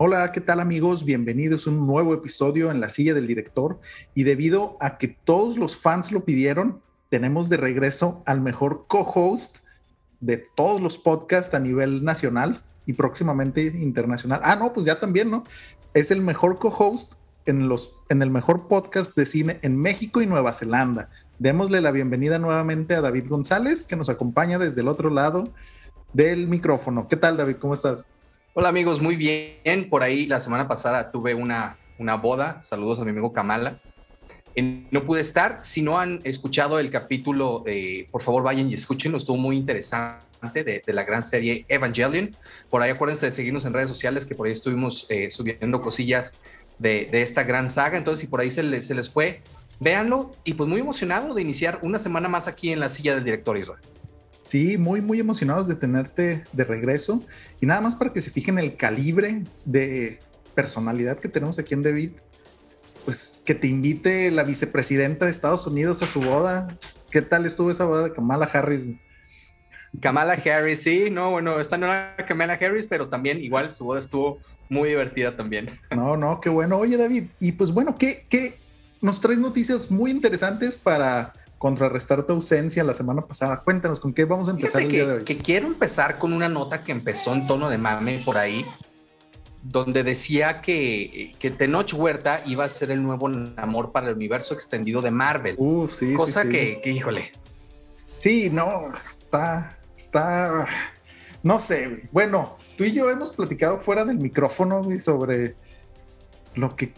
Hola, ¿qué tal amigos? Bienvenidos a un nuevo episodio en la silla del director y debido a que todos los fans lo pidieron, tenemos de regreso al mejor co-host de todos los podcasts a nivel nacional y próximamente internacional. Ah, no, pues ya también, ¿no? Es el mejor co-host en, los, en el mejor podcast de cine en México y Nueva Zelanda. Démosle la bienvenida nuevamente a David González, que nos acompaña desde el otro lado del micrófono. ¿Qué tal, David? ¿Cómo estás? Hola amigos, muy bien. Por ahí la semana pasada tuve una, una boda. Saludos a mi amigo Kamala. no pude estar. Si no han escuchado el capítulo, eh, por favor vayan y escúchenlo. Estuvo muy interesante de, la gran serie Evangelion. Por ahí acuérdense de seguirnos en redes sociales, que por ahí estuvimos eh, subiendo cosillas de, esta gran saga. Entonces, si por ahí se les, se les fue, véanlo. Y pues muy emocionado de iniciar una semana más aquí en la silla del director Israel. Sí, muy, muy emocionados de tenerte de regreso. Y nada más para que se fijen el calibre de personalidad que tenemos aquí en David, pues que te invite la vicepresidenta de Estados Unidos a su boda. ¿Qué tal estuvo esa boda de Kamala Harris? Kamala Harris, sí, no, bueno, esta no era Kamala Harris, pero también igual su boda estuvo muy divertida también. No, no, qué bueno. Oye, David, y pues bueno, ¿qué, qué? Nos traes noticias muy interesantes para contrarrestar tu ausencia la semana pasada. Cuéntanos con qué vamos a empezar el día de hoy. Que quiero empezar con una nota que empezó en tono de mame por ahí, donde decía que, que Tenoch Huerta iba a ser el nuevo amor para el universo extendido de Marvel. Uf, sí. Cosa Que, que, híjole. Sí, no, está, está, no sé. Bueno, tú y yo hemos platicado fuera del micrófono sobre lo que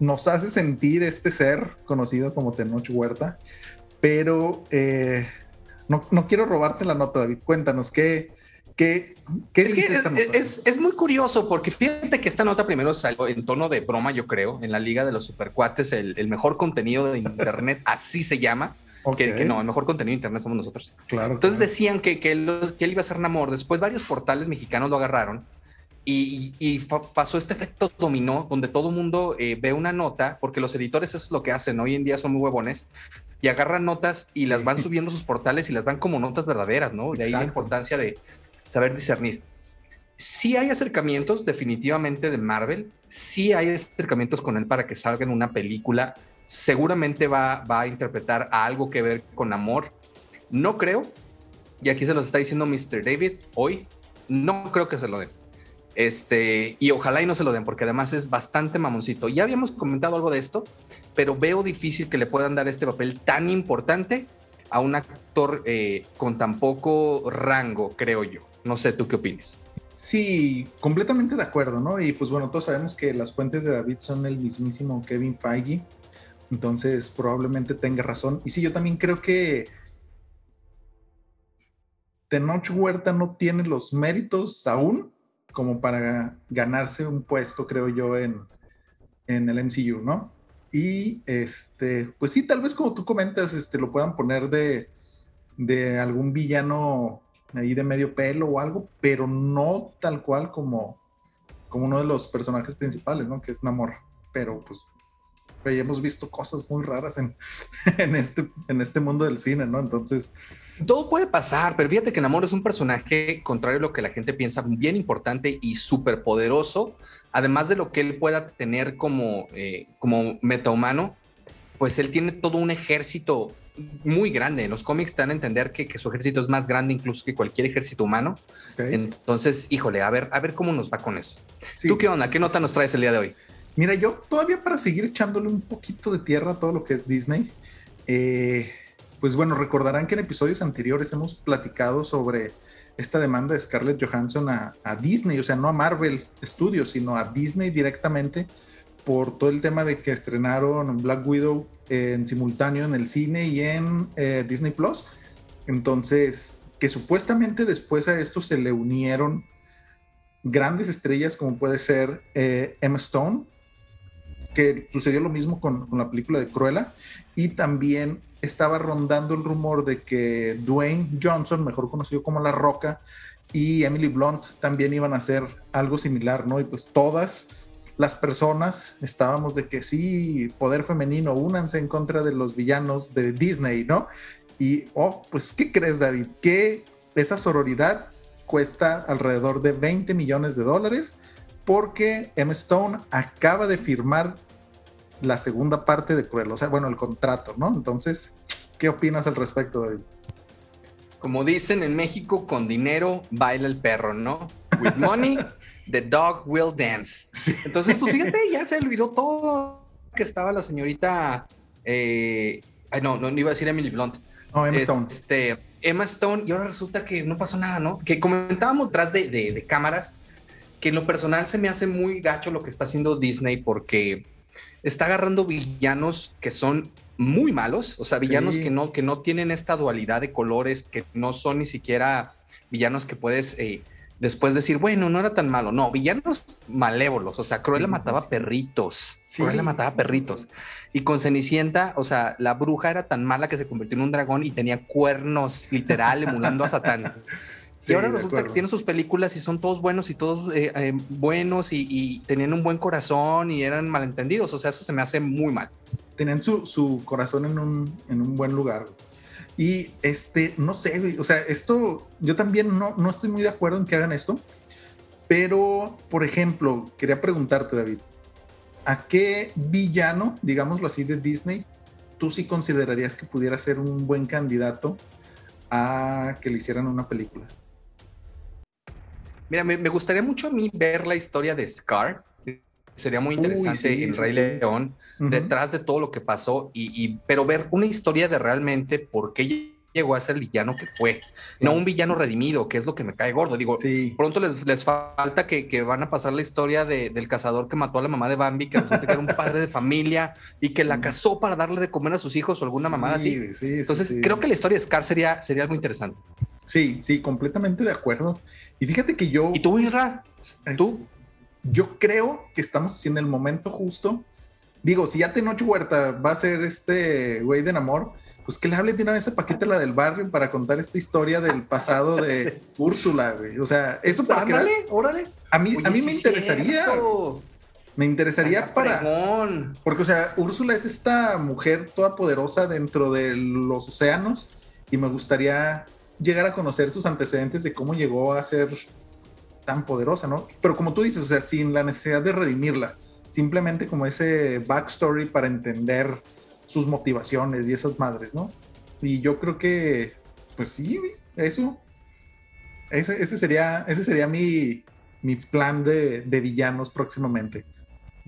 nos hace sentir este ser conocido como Tenoch Huerta, pero eh, no, quiero robarte la nota, David. Cuéntanos, ¿qué, qué, qué es dice esta nota? Es, muy curioso porque fíjate que esta nota primero salió en tono de broma, yo creo, en la Liga de los Supercuates, el, el mejor contenido de Internet, así se llama. Que, no, el mejor contenido de Internet somos nosotros. Claro. Entonces decían que, que, que él iba a ser Namor. Después varios portales mexicanos lo agarraron y, pasó este efecto dominó, donde todo mundo eh, ve una nota, porque los editores eso es lo que hacen, hoy en día son muy huevones, y agarran notas y las van subiendo a sus portales y las dan como notas verdaderas, ¿no? De ahí la importancia de saber discernir. Sí hay acercamientos definitivamente de Marvel, sí hay acercamientos con él para que salga en una película, seguramente va, va a interpretar algo que ver con amor. No creo, y aquí se los está diciendo Mr. David hoy, no creo que se lo den. Este, y ojalá y no se lo den, porque además es bastante mamoncito. Ya habíamos comentado algo de esto, pero veo difícil que le puedan dar este papel tan importante a un actor eh, con tan poco rango, creo yo. No sé, ¿tú qué opinas? Sí, completamente de acuerdo, ¿no? Y pues bueno, todos sabemos que las fuentes de David son el mismísimo Kevin Feige, entonces probablemente tenga razón. Y sí, yo también creo que Tenoch Huerta no tiene los méritos aún como para ganarse un puesto, creo yo, en, en el MCU, ¿no? Y este, pues sí, tal vez como tú comentas, este, lo puedan poner de, de algún villano ahí de medio pelo o algo, pero no tal cual como, como uno de los personajes principales, ¿no? Que es Namor. Pero pues hemos visto cosas muy raras en, en, este, en este mundo del cine, ¿no? Entonces, todo puede pasar, pero fíjate que Namor es un personaje, contrario a lo que la gente piensa, bien importante y súper poderoso. Además de lo que él pueda tener como, eh, como metahumano, pues él tiene todo un ejército muy grande. En los cómics te dan a entender que, que, su ejército es más grande incluso que cualquier ejército humano. Entonces, híjole, a ver, a ver cómo nos va con eso. ¿Tú qué onda? ¿Qué nota nos traes el día de hoy? Mira, yo todavía para seguir echándole un poquito de tierra a todo lo que es Disney, eh, pues bueno, recordarán que en episodios anteriores hemos platicado sobre esta demanda de Scarlett Johansson a, Disney, o sea, no a Marvel Studios, sino a Disney directamente por todo el tema de que estrenaron Black Widow en simultáneo en el cine y en eh, Disney Plus. Entonces, que supuestamente después a esto se le unieron grandes estrellas como puede ser eh, Emma Stone, que sucedió lo mismo con, con, la película de Cruella, y también estaba rondando el rumor de que Dwayne Johnson, mejor conocido como La Roca, y Emily Blunt también iban a hacer algo similar, ¿no? Y pues todas las personas estábamos de que sí, poder femenino, únanse en contra de los villanos de Disney, ¿no? Y, oh, pues, ¿qué crees, David? Que esa sororidad cuesta alrededor de 20 millones de dólares porque M. Stone acaba de firmar la segunda parte de Cruella, o sea, bueno, el contrato, ¿no? Entonces, ¿qué opinas al respecto, David? Como dicen en México, con dinero baila el perro, ¿no? With money, the dog will dance. Entonces, pues fíjate, ya se olvidó todo que estaba la señorita. Eh, ay, no, no iba a decir Emily Blunt. No, Emma Stone. Este, Emma Stone, y ahora resulta que no pasó nada, ¿no? Que comentábamos tras de, de, cámaras que en lo personal se me hace muy gacho lo que está haciendo Disney porque está agarrando villanos que son muy malos, o sea, villanos que, no, que no tienen esta dualidad de colores, que no son ni siquiera villanos que puedes eh, después decir, bueno, no era tan malo. No, villanos malévolos. O sea, Cruella mataba perritos. Cruella mataba perritos. Y con Cenicienta, o sea, la bruja era tan mala que se convirtió en un dragón y tenía cuernos, literal, emulando a Satán. y ahora resulta que tiene sus películas y son todos buenos y todos eh, eh, buenos y, tenían un buen corazón y eran malentendidos. O sea, eso se me hace muy mal. Tenían su, su corazón en un, en un buen lugar. Y este, no sé, o sea, esto, yo también no, no estoy muy de acuerdo en que hagan esto, pero, por ejemplo, quería preguntarte, David, ¿a qué villano, digámoslo así, de Disney, tú sí considerarías que pudiera ser un buen candidato a que le hicieran una película? Mira, me, gustaría mucho a mí ver la historia de Scar. Sería muy interesante en Rey León detrás de todo lo que pasó, y, pero ver una historia de realmente por qué llegó a ser el villano que fue, no un villano redimido, que es lo que me cae gordo. Digo, pronto les, les falta que, van a pasar la historia del cazador que mató a la mamá de Bambi, que resulta que era un padre de familia y que la casó para darle de comer a sus hijos o alguna mamada así. Entonces, creo que la historia de Scar sería, sería algo interesante. Sí, sí, completamente de acuerdo. Y fíjate que yo. ¿Y tú, Isra? ¿Tú? Yo creo que estamos en el momento justo digo, si ya Tenoch Huerta va a ser este güey de amor, pues que le hable de una vez a Paquita la del barrio para contar esta historia del pasado de Úrsula, güey. O sea, eso para Ándale, órale. A mí, a mí me interesaría. Me interesaría para. Porque, o sea, Úrsula es esta mujer toda poderosa dentro de los océanos y me gustaría llegar a conocer sus antecedentes de cómo llegó a ser tan poderosa, ¿no? Pero como tú dices, o sea, sin la necesidad de redimirla simplemente como ese backstory para entender sus motivaciones y esas madres, ¿no? Y yo creo que, pues sí, eso. Ese, sería, ese sería mi, mi plan de, villanos próximamente.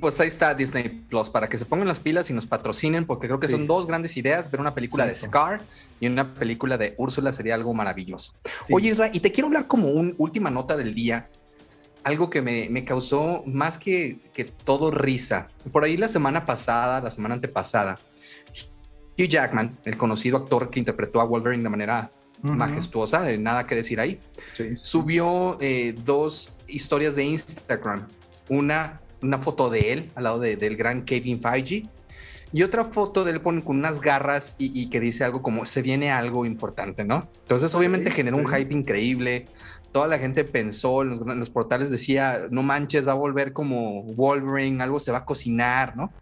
Pues ahí está Disney Plus, para que se pongan las pilas y nos patrocinen, porque creo que son dos grandes ideas. Ver una película de Scar y una película de Úrsula sería algo maravilloso. Oye, Isra, y te quiero hablar como una última nota del día algo que me, causó más que, que, todo risa. Por ahí la semana pasada, la semana antepasada, Hugh Jackman, el conocido actor que interpretó a Wolverine de manera majestuosa, nada que decir ahí, subió eh, dos historias de Instagram. Una, una foto de él al lado del gran Kevin Feige y otra foto de él con unas garras y, que dice algo como se viene algo importante, ¿no? Entonces obviamente generó un hype increíble toda la gente pensó, en los, portales decía, no manches, va a volver como Wolverine, algo se va a cocinar, ¿no?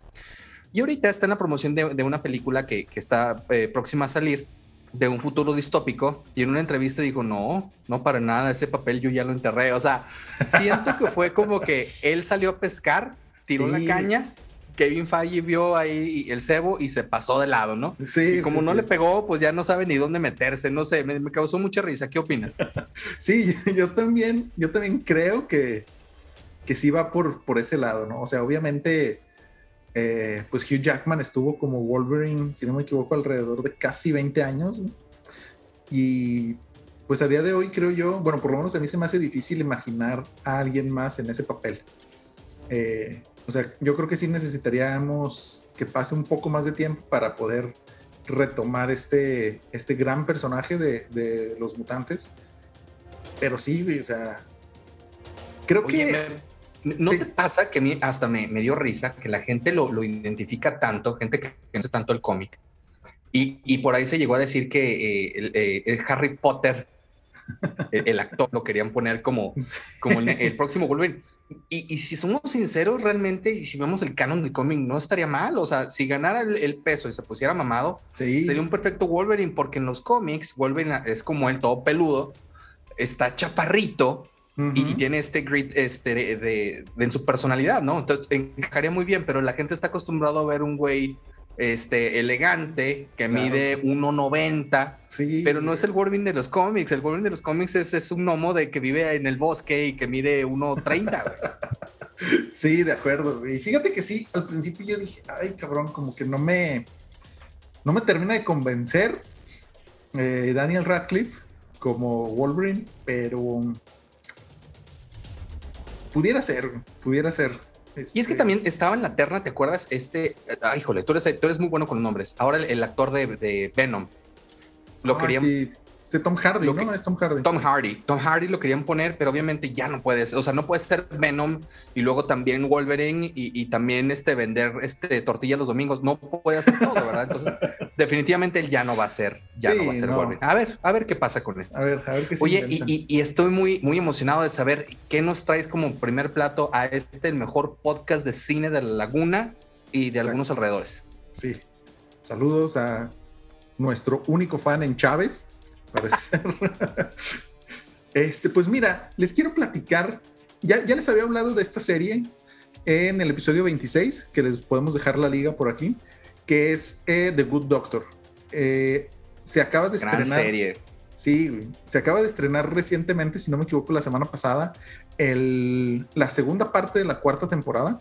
Y ahorita está en la promoción de, una película que, está eh, próxima a salir, de un futuro distópico, y en una entrevista dijo, no, no para nada, ese papel yo ya lo enterré. O sea, siento que fue como que él salió a pescar, tiró la caña Kevin Feige vio ahí el cebo y se pasó de lado, ¿no? Sí. Y como no le pegó, pues ya no sabe ni dónde meterse, no sé, me, causó mucha risa. ¿Qué opinas? sí, yo también, yo también creo que, que sí va por, por ese lado, ¿no? O sea, obviamente, eh, pues Hugh Jackman estuvo como Wolverine, si no me equivoco, alrededor de casi 20 años. Y pues a día de hoy creo yo, bueno, por lo menos a mí se me hace difícil imaginar a alguien más en ese papel. Eh, o sea, yo creo que sí necesitaríamos que pase un poco más de tiempo para poder retomar este, este gran personaje de, los mutantes. Pero sí, o sea, creo que... ¿No te pasa que a mí hasta me, dio risa que la gente lo, identifica tanto, gente que piensa tanto el cómic? Y, por ahí se llegó a decir que eh, eh, el, Harry Potter, el, actor, lo querían poner como, como el, el próximo Wolverine. Y, si somos sinceros realmente, y si vemos el canon del cómic, no estaría mal. O sea, si ganara el, peso y se pusiera mamado, sería un perfecto Wolverine, porque en los cómics Wolverine es como el todo peludo, está chaparrito y, tiene este grit este de, en su personalidad, ¿no? Entonces encajaría muy bien, pero la gente está acostumbrado a ver un güey este, elegante que mide 1,90, sí. pero no es el Wolverine de los cómics. El Wolverine de los cómics es, es un gnomo de que vive en el bosque y que mide 1,30. sí, de acuerdo. Y fíjate que sí, al principio yo dije, ay, cabrón, como que no me, no me termina de convencer eh, Daniel Radcliffe como Wolverine, pero pudiera ser, pudiera ser. Y es que este también estaba en la terna, ¿te acuerdas? Este, ay, híjole, tú eres, muy bueno con los nombres. Ahora el, actor de, Venom. Lo ah, querían. Este Tom Hardy, ¿no? Es Tom Hardy. Tom Hardy. Tom Hardy lo querían poner, pero obviamente ya no puedes. O sea, no puedes ser Venom y luego también Wolverine y, también este vender este tortillas los domingos. No puede hacer todo, ¿verdad? Entonces, definitivamente él ya no va a ser, ya no va a ser Wolverine. A ver, a ver qué pasa con esto. A ver, a ver qué Oye, y, y, estoy muy, muy emocionado de saber qué nos traes como primer plato a este, el mejor podcast de cine de la Laguna y de algunos alrededores. Sí. Saludos a nuestro único fan en Chávez parece ser. este, pues mira, les quiero platicar. Ya, ya les había hablado de esta serie en el episodio 26, que les podemos dejar la liga por aquí, que es eh, The Good Doctor. Eh, se acaba de Gran estrenar. serie. Sí, se acaba de estrenar recientemente, si no me equivoco, la semana pasada, el, la segunda parte de la cuarta temporada.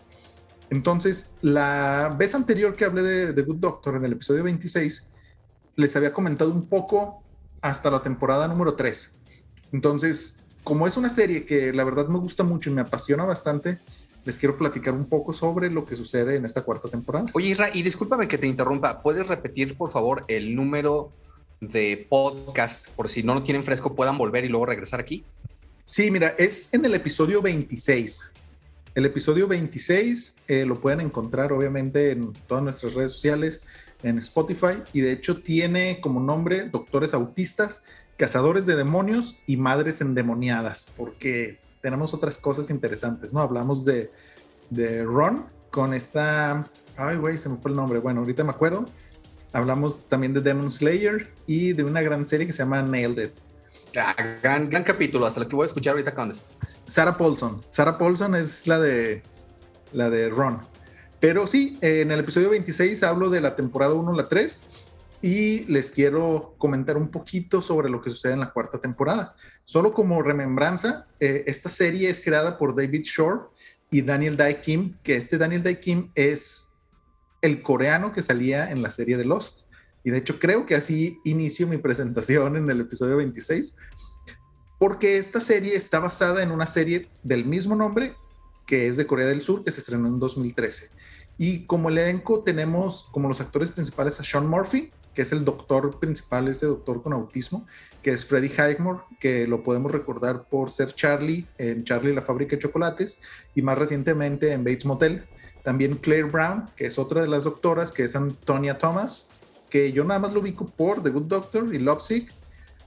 Entonces, la vez anterior que hablé de The Good Doctor, en el episodio 26, les había comentado un poco hasta la temporada número 3. Entonces, como es una serie que la verdad me gusta mucho y me apasiona bastante, les quiero platicar un poco sobre lo que sucede en esta cuarta temporada. Oye, Isra, y discúlpame que te interrumpa, ¿puedes repetir, por favor, el número de podcast por si no lo tienen fresco, puedan volver y luego regresar aquí? Sí, mira, es en el episodio 26. El episodio 26 eh, lo pueden encontrar obviamente en todas nuestras redes sociales, en Spotify y de hecho tiene como nombre Doctores Autistas, Cazadores de Demonios y Madres Endemoniadas, porque tenemos otras cosas interesantes, ¿no? Hablamos de, de Ron con esta... Ay, güey, se me fue el nombre. Bueno, ahorita me acuerdo. Hablamos también de Demon Slayer y de una gran serie que se llama Nailed It. Gran, gran capítulo, hasta lo que voy a escuchar ahorita esto. Sarah Paulson. Sarah Paulson es la de la de Ron. Pero sí, en el episodio 26 hablo de la temporada 1, la 3, y les quiero comentar un poquito sobre lo que sucede en la cuarta temporada. Solo como remembranza, eh, esta serie es creada por David Shore y Daniel Dae Kim, que este Daniel Dae Kim es el coreano que salía en la serie de Lost. Y de hecho creo que así inicio mi presentación en el episodio 26, porque esta serie está basada en una serie del mismo nombre que es de Corea del Sur, que se estrenó en 2013. Y como elenco tenemos como los actores principales a Sean Murphy, que es el doctor principal, este doctor con autismo, que es Freddie Highmore, que lo podemos recordar por ser Charlie en Charlie la fábrica de chocolates y más recientemente en Bates Motel. También Claire Brown, que es otra de las doctoras, que es Antonia Thomas, que yo nada más lo ubico por The Good Doctor y Lovesick,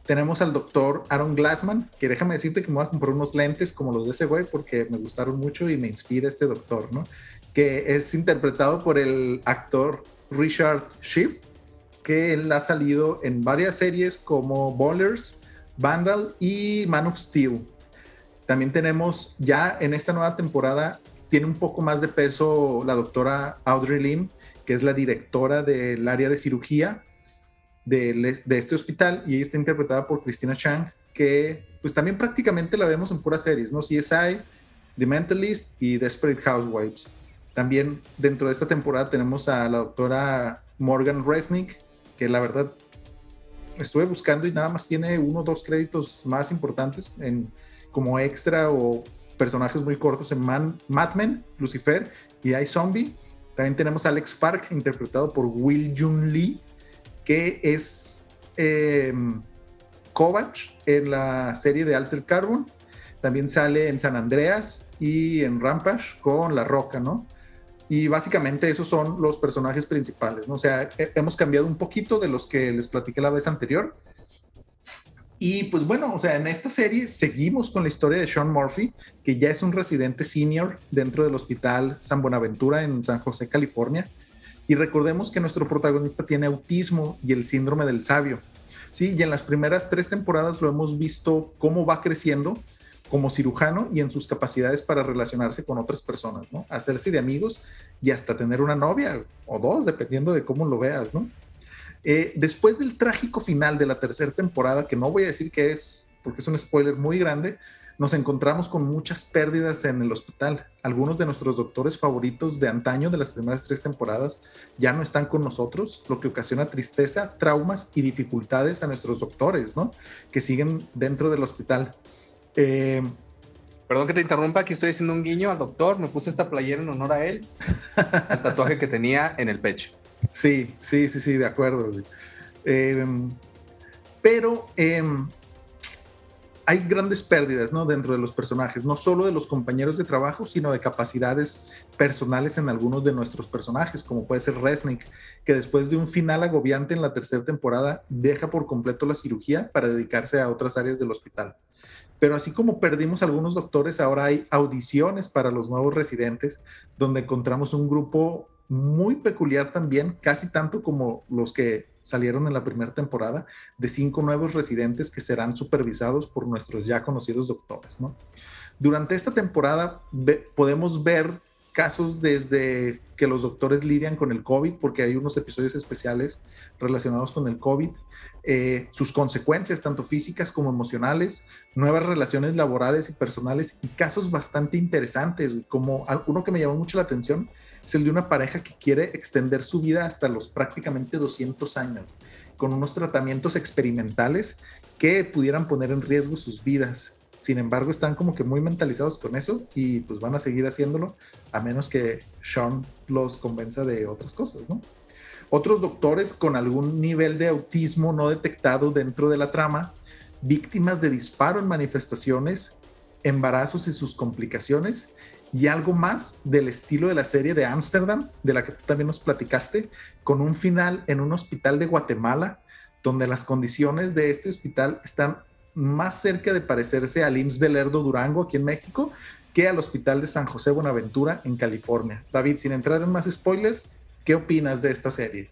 tenemos al doctor Aaron Glassman, que déjame decirte que me voy a comprar unos lentes como los de ese güey porque me gustaron mucho y me inspira este doctor, ¿no? Que es interpretado por el actor Richard Schiff, que él ha salido en varias series como Ballers, Vandal y Man of Steel. También tenemos ya en esta nueva temporada, tiene un poco más de peso la doctora Audrey Lim, que es la directora del área de cirugía de, este hospital y ella está interpretada por Christina Chang, que pues también prácticamente la vemos en puras series, ¿no? CSI, The Mentalist y Desperate Housewives. También dentro de esta temporada tenemos a la doctora Morgan Resnick, que la verdad estuve buscando y nada más tiene uno o dos créditos más importantes en, como extra o personajes muy cortos en Man, Mad Men, Lucifer y iZombie. También tenemos a Alex Park, interpretado por Will Jun Lee, que es eh, en la serie de Alter Carbon. También sale en San Andreas y en Rampage con La Roca, ¿no? Y básicamente esos son los personajes principales, ¿no? O sea, hemos cambiado un poquito de los que les platiqué la vez anterior. Y pues bueno, o sea, en esta serie seguimos con la historia de Sean Murphy, que ya es un residente senior dentro del Hospital San Buenaventura en San José, California. Y recordemos que nuestro protagonista tiene autismo y el síndrome del sabio. Sí, y en las primeras tres temporadas lo hemos visto cómo va creciendo como cirujano y en sus capacidades para relacionarse con otras personas, ¿no? Hacerse de amigos y hasta tener una novia o dos, dependiendo de cómo lo veas, ¿no? Eh, después del trágico final de la tercera temporada, que no voy a decir que es, porque es un spoiler muy grande, nos encontramos con muchas pérdidas en el hospital. Algunos de nuestros doctores favoritos de antaño de las primeras tres temporadas ya no están con nosotros, lo que ocasiona tristeza, traumas y dificultades a nuestros doctores, ¿no? Que siguen dentro del hospital. Eh, Perdón que te interrumpa, aquí estoy haciendo un guiño al doctor, me puse esta playera en honor a él, el tatuaje que tenía en el pecho. Sí, sí, sí, sí, de acuerdo. Eh, pero em, hay grandes pérdidas ¿no? dentro de los personajes, no solo de los compañeros de trabajo, sino de capacidades personales en algunos de nuestros personajes, como puede ser Resnick, que después de un final agobiante en la tercera temporada, deja por completo la cirugía para dedicarse a otras áreas del hospital. Pero así como perdimos algunos doctores, ahora hay audiciones para los nuevos residentes, donde encontramos un grupo muy peculiar también, casi tanto como los que salieron en la primera temporada, de cinco nuevos residentes que serán supervisados por nuestros ya conocidos doctores. Durante esta temporada podemos ver casos desde que los doctores lidian con el COVID, porque hay unos episodios especiales relacionados con el COVID, eh, sus consecuencias, tanto físicas como emocionales, nuevas relaciones laborales y personales, y casos bastante interesantes, como uno que me llamó mucho la atención es el de una pareja que quiere extender su vida hasta los prácticamente 200 años, con unos tratamientos experimentales que pudieran poner en riesgo sus vidas. Sin embargo, están como que muy mentalizados con eso y pues van a seguir haciéndolo a menos que Sean los convenza de otras cosas, ¿no? Otros doctores con algún nivel de autismo no detectado dentro de la trama, víctimas de disparo en manifestaciones, embarazos y sus complicaciones y algo más del estilo de la serie de Ámsterdam, de la que tú también nos platicaste, con un final en un hospital de Guatemala, donde las condiciones de este hospital están más cerca de parecerse al IMSS de Lerdo Durango aquí en México que al Hospital de San José Buenaventura en California. David, sin entrar en más spoilers, ¿qué opinas de esta serie?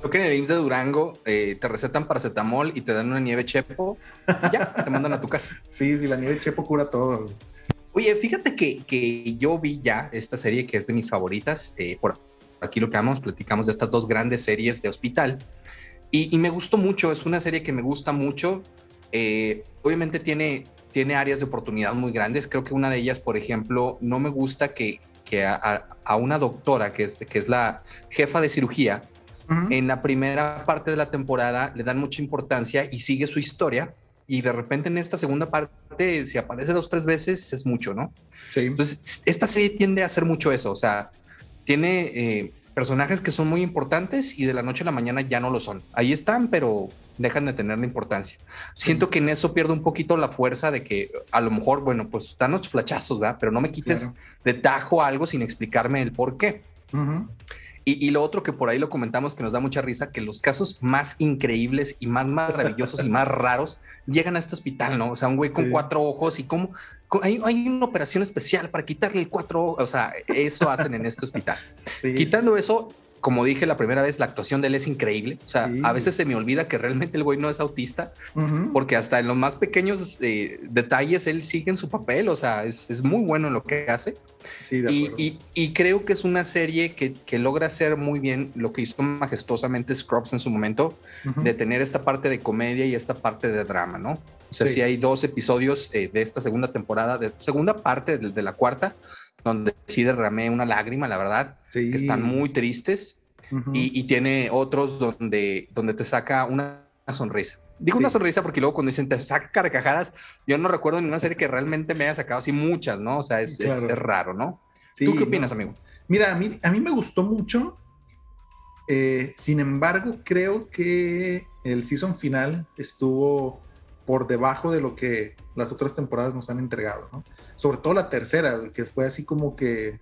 Creo que en el IMSS de Durango eh, te recetan paracetamol y te dan una nieve chepo y ya, te mandan a tu casa. Sí, sí, la nieve chepo cura todo. Oye, fíjate que, que, yo vi ya esta serie que es de mis favoritas. Eh, por aquí lo que vamos, platicamos de estas dos grandes series de hospital. Y, y, me gustó mucho, es una serie que me gusta mucho. Eh, obviamente tiene, tiene áreas de oportunidad muy grandes. Creo que una de ellas, por ejemplo, no me gusta que, que a, a, una doctora, que es, que es la jefa de cirugía, uh -huh. en la primera parte de la temporada le dan mucha importancia y sigue su historia y de repente en esta segunda parte, si aparece dos, tres veces, es mucho, ¿no? Sí. Entonces, esta serie tiende a hacer mucho eso, o sea, tiene eh, personajes que son muy importantes y de la noche a la mañana ya no lo son. Ahí están, pero dejan de tener la importancia. Sí. Siento que en eso pierdo un poquito la fuerza de que a lo mejor, bueno, pues están los flachazos, ¿verdad? Pero no me quites claro. de tajo algo sin explicarme el por qué. Uh -huh. Y, y, lo otro que por ahí lo comentamos que nos da mucha risa, que los casos más increíbles y más maravillosos y más raros llegan a este hospital, ¿no? O sea, un güey con sí. cuatro ojos y cómo hay, hay, una operación especial para quitarle el cuatro. O sea, eso hacen en este hospital. Sí, Quitando sí. eso, como dije la primera vez, la actuación de él es increíble. O sea, sí. a veces se me olvida que realmente el güey no es autista, uh -huh. porque hasta en los más pequeños eh, detalles él sigue en su papel. O sea, es, es muy bueno en lo que hace. Sí, y, y, y, creo que es una serie que, que, logra hacer muy bien lo que hizo majestuosamente Scrubs en su momento, uh -huh. de tener esta parte de comedia y esta parte de drama, ¿no? O sea, sí, sí hay dos episodios eh, de esta segunda temporada, de segunda parte de, de la cuarta, donde sí derramé una lágrima, la verdad, sí. que están muy tristes. Uh -huh. y, y, tiene otros donde, donde te saca una sonrisa. Digo sí. una sonrisa porque luego cuando dicen te saca carcajadas, yo no recuerdo ninguna serie que realmente me haya sacado así muchas, ¿no? O sea, es, claro. es, es raro, ¿no? Sí, ¿Tú qué opinas, no. amigo? Mira, a mí, a mí me gustó mucho. Eh, sin embargo, creo que el season final estuvo por debajo de lo que las otras temporadas nos han entregado, ¿no? Sobre todo la tercera, que fue así como que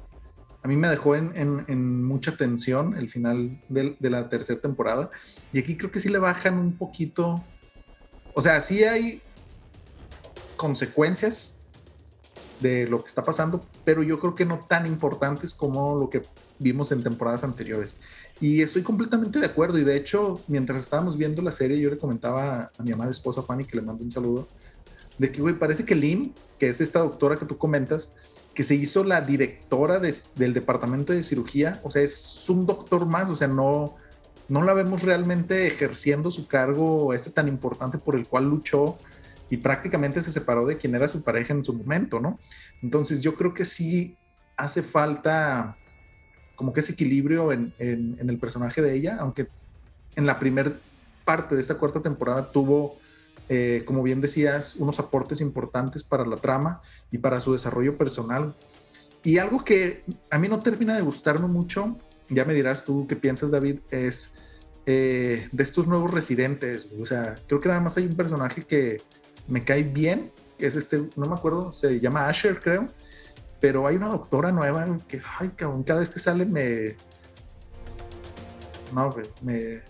a mí me dejó en, mucha tensión el final de, la tercera temporada. Y aquí creo que sí le bajan un poquito. O sea, sí hay consecuencias de lo que está pasando, pero yo creo que no tan importantes como lo que vimos en temporadas anteriores. Y estoy completamente de acuerdo. Y de hecho, mientras estábamos viendo la serie, yo le comentaba a mi amada esposa Fanny, que le mando un saludo, de que, parece que Lynn, que es esta doctora que tú comentas, que se hizo la directora del departamento de cirugía, o sea, es un doctor más, o sea, no, no la vemos realmente ejerciendo su cargo este tan importante por el cual luchó y prácticamente se separó de quien era su pareja en su momento, ¿no? Entonces yo creo que sí hace falta como que ese equilibrio en, el personaje de ella, aunque en la primera parte de esta cuarta temporada tuvo, eh, como bien decías, unos aportes importantes para la trama y para su desarrollo personal. Y algo que a mí no termina de gustarme mucho, ya me dirás tú qué piensas, David, es eh, de estos nuevos residentes. O sea, creo que nada más hay un personaje que me cae bien, que es este, no me acuerdo, se llama Asher, creo, pero hay una doctora nueva que, ay, cabrón, cada vez que sale me... No, me,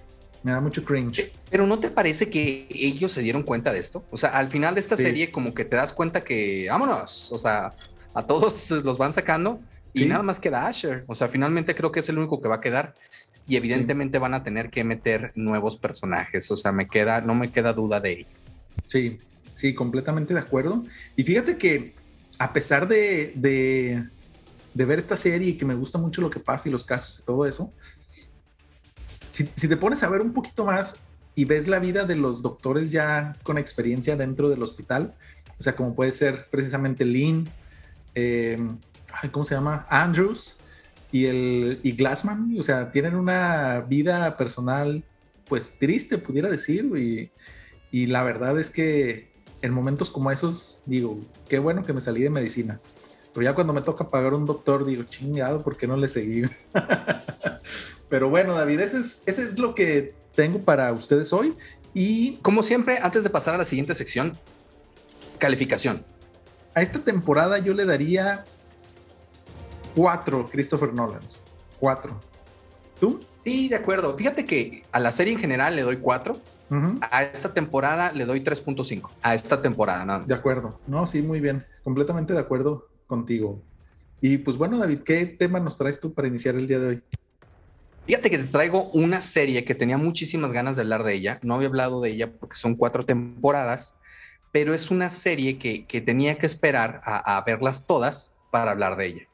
me da mucho cringe. Pero ¿no te parece que ellos se dieron cuenta de esto? O sea, al final de esta serie como que te das cuenta que, vámonos, o sea, a todos los van sacando y nada más queda Asher. O sea, finalmente creo que es el único que va a quedar y evidentemente van a tener que meter nuevos personajes. O sea, me queda, no me queda duda de ello. Sí, sí, completamente de acuerdo. Y fíjate que a pesar de, de, ver esta serie y que me gusta mucho lo que pasa y los casos y todo eso, si, te pones a ver un poquito más y ves la vida de los doctores ya con experiencia dentro del hospital, o sea, como puede ser precisamente Lynn, eh, ¿cómo se llama? Andrews y, el, y Glassman, o sea, tienen una vida personal pues triste, pudiera decir, y, y la verdad es que en momentos como esos, digo, qué bueno que me salí de medicina. Pero ya cuando me toca pagar un doctor, digo, chingado, ¿por qué no le seguí? Pero bueno, David, ese es, ese es lo que tengo para ustedes hoy. Y como siempre, antes de pasar a la siguiente sección, calificación. A esta temporada yo le daría cuatro Christopher Nolan. Cuatro. ¿Tú? Sí, de acuerdo. Fíjate que a la serie en general le doy cuatro a esta temporada le doy 3.5. A esta temporada, nada De acuerdo. No, sí, muy bien. Completamente de acuerdo contigo. Y pues bueno, David, ¿qué tema nos traes tú para iniciar el día de hoy? Fíjate que te traigo una serie que tenía muchísimas ganas de hablar de ella. No había hablado de ella porque son cuatro temporadas, pero es una serie que, tenía que esperar a verlas todas para hablar de ella.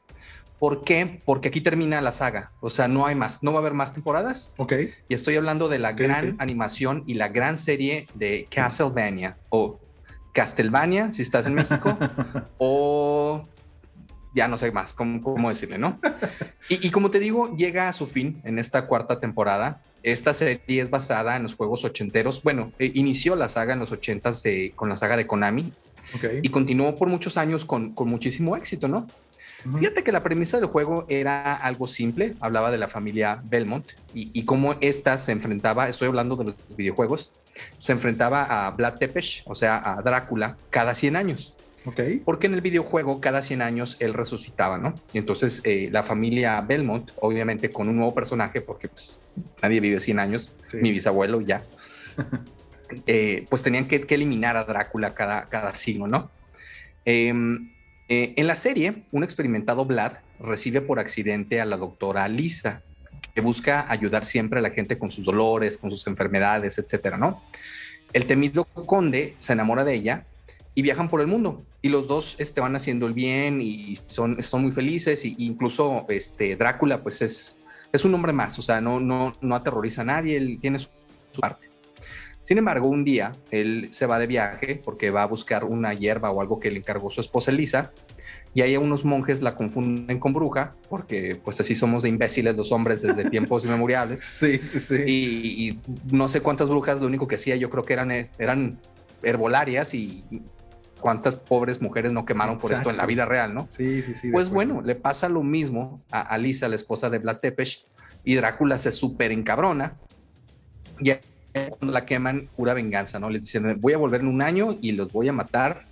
¿Por qué? Porque aquí termina la saga. O sea, no hay más. No va a haber más temporadas. Ok. Y estoy hablando de la gran animación y la gran serie de Castlevania o Castlevania, si estás en México, o ya no sé más cómo, decirle, ¿no? Y, como te digo, llega a su fin en esta cuarta temporada. Esta serie es basada en los juegos ochenteros. Bueno, eh, inició la saga en los ochentas con la saga de Konami. Okay. Y continuó por muchos años con, con muchísimo éxito, ¿no? Fíjate que la premisa del juego era algo simple, hablaba de la familia Belmont y, cómo ésta se enfrentaba, estoy hablando de los videojuegos, se enfrentaba a Vlad Tepes, o sea, a Drácula, cada 100 años. Okay. Porque en el videojuego cada 100 años él resucitaba, ¿no? Y entonces eh, la familia Belmont, obviamente con un nuevo personaje, porque pues, nadie vive 100 años, mi bisabuelo ya, eh, pues tenían que, eliminar a Drácula cada, cada siglo, ¿no? Eh, eh, en la serie, un experimentado Vlad recibe por accidente a la doctora Lisa, que busca ayudar siempre a la gente con sus dolores, con sus enfermedades, etcétera, ¿no? El temido conde se enamora de ella y viajan por el mundo y los dos este, van haciendo el bien y son, son muy felices y incluso este, Drácula pues es, es un hombre más, o sea, no, no, no aterroriza a nadie, él tiene su parte. Sin embargo, un día él se va de viaje porque va a buscar una hierba o algo que le encargó su esposa Elisa y ahí unos monjes la confunden con bruja, porque pues así somos de imbéciles los hombres desde tiempos inmemoriales. Sí, sí, sí. Y, no sé cuántas brujas, lo único que hacía yo creo que eran, eran herbolarias y cuántas pobres mujeres no quemaron por esto en la vida real, ¿no? Sí, sí, sí. Pues bueno, le pasa lo mismo a Alisa, la esposa de Vlad Tepes, y Drácula se súper encabrona y cuando la queman, jura venganza, ¿no? Les dicen, voy a volver en un año y los voy a matar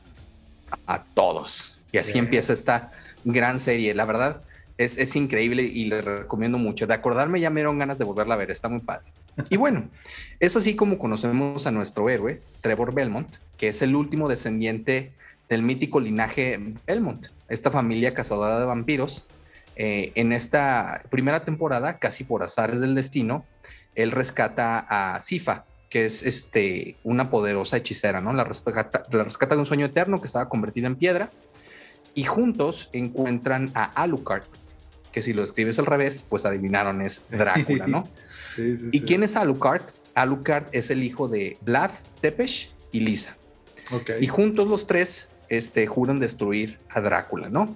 a todos. Y así empieza esta gran serie. La verdad, es, es, increíble y le recomiendo mucho. De acordarme ya me dieron ganas de volverla a ver, está muy padre. Y bueno, es así como conocemos a nuestro héroe, Trevor Belmont, que es el último descendiente del mítico linaje Belmont, esta familia cazadora de vampiros. Eh, en esta primera temporada, casi por azares del destino, él rescata a Sifa, que es este, una poderosa hechicera, ¿no? La rescata, la rescata de un sueño eterno que estaba convertida en piedra y juntos encuentran a Alucard, que si lo escribes al revés, pues adivinaron, es Drácula, ¿no? ¿Y quién es Alucard? Alucard es el hijo de Vlad, Tepes y Lisa. Y juntos los tres este, juran destruir a Drácula, ¿no?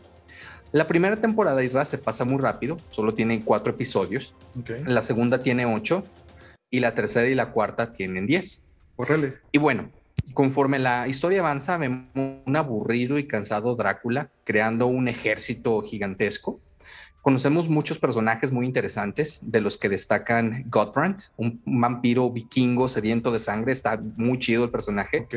La primera temporada de Isra se pasa muy rápido, solo tiene cuatro episodios. La segunda tiene ocho y la tercera y la cuarta tienen diez. Y bueno, conforme la historia avanza, vemos un aburrido y cansado Drácula creando un ejército gigantesco Conocemos muchos personajes muy interesantes, de los que destacan Godbrand, un vampiro vikingo sediento de sangre, está muy chido el personaje.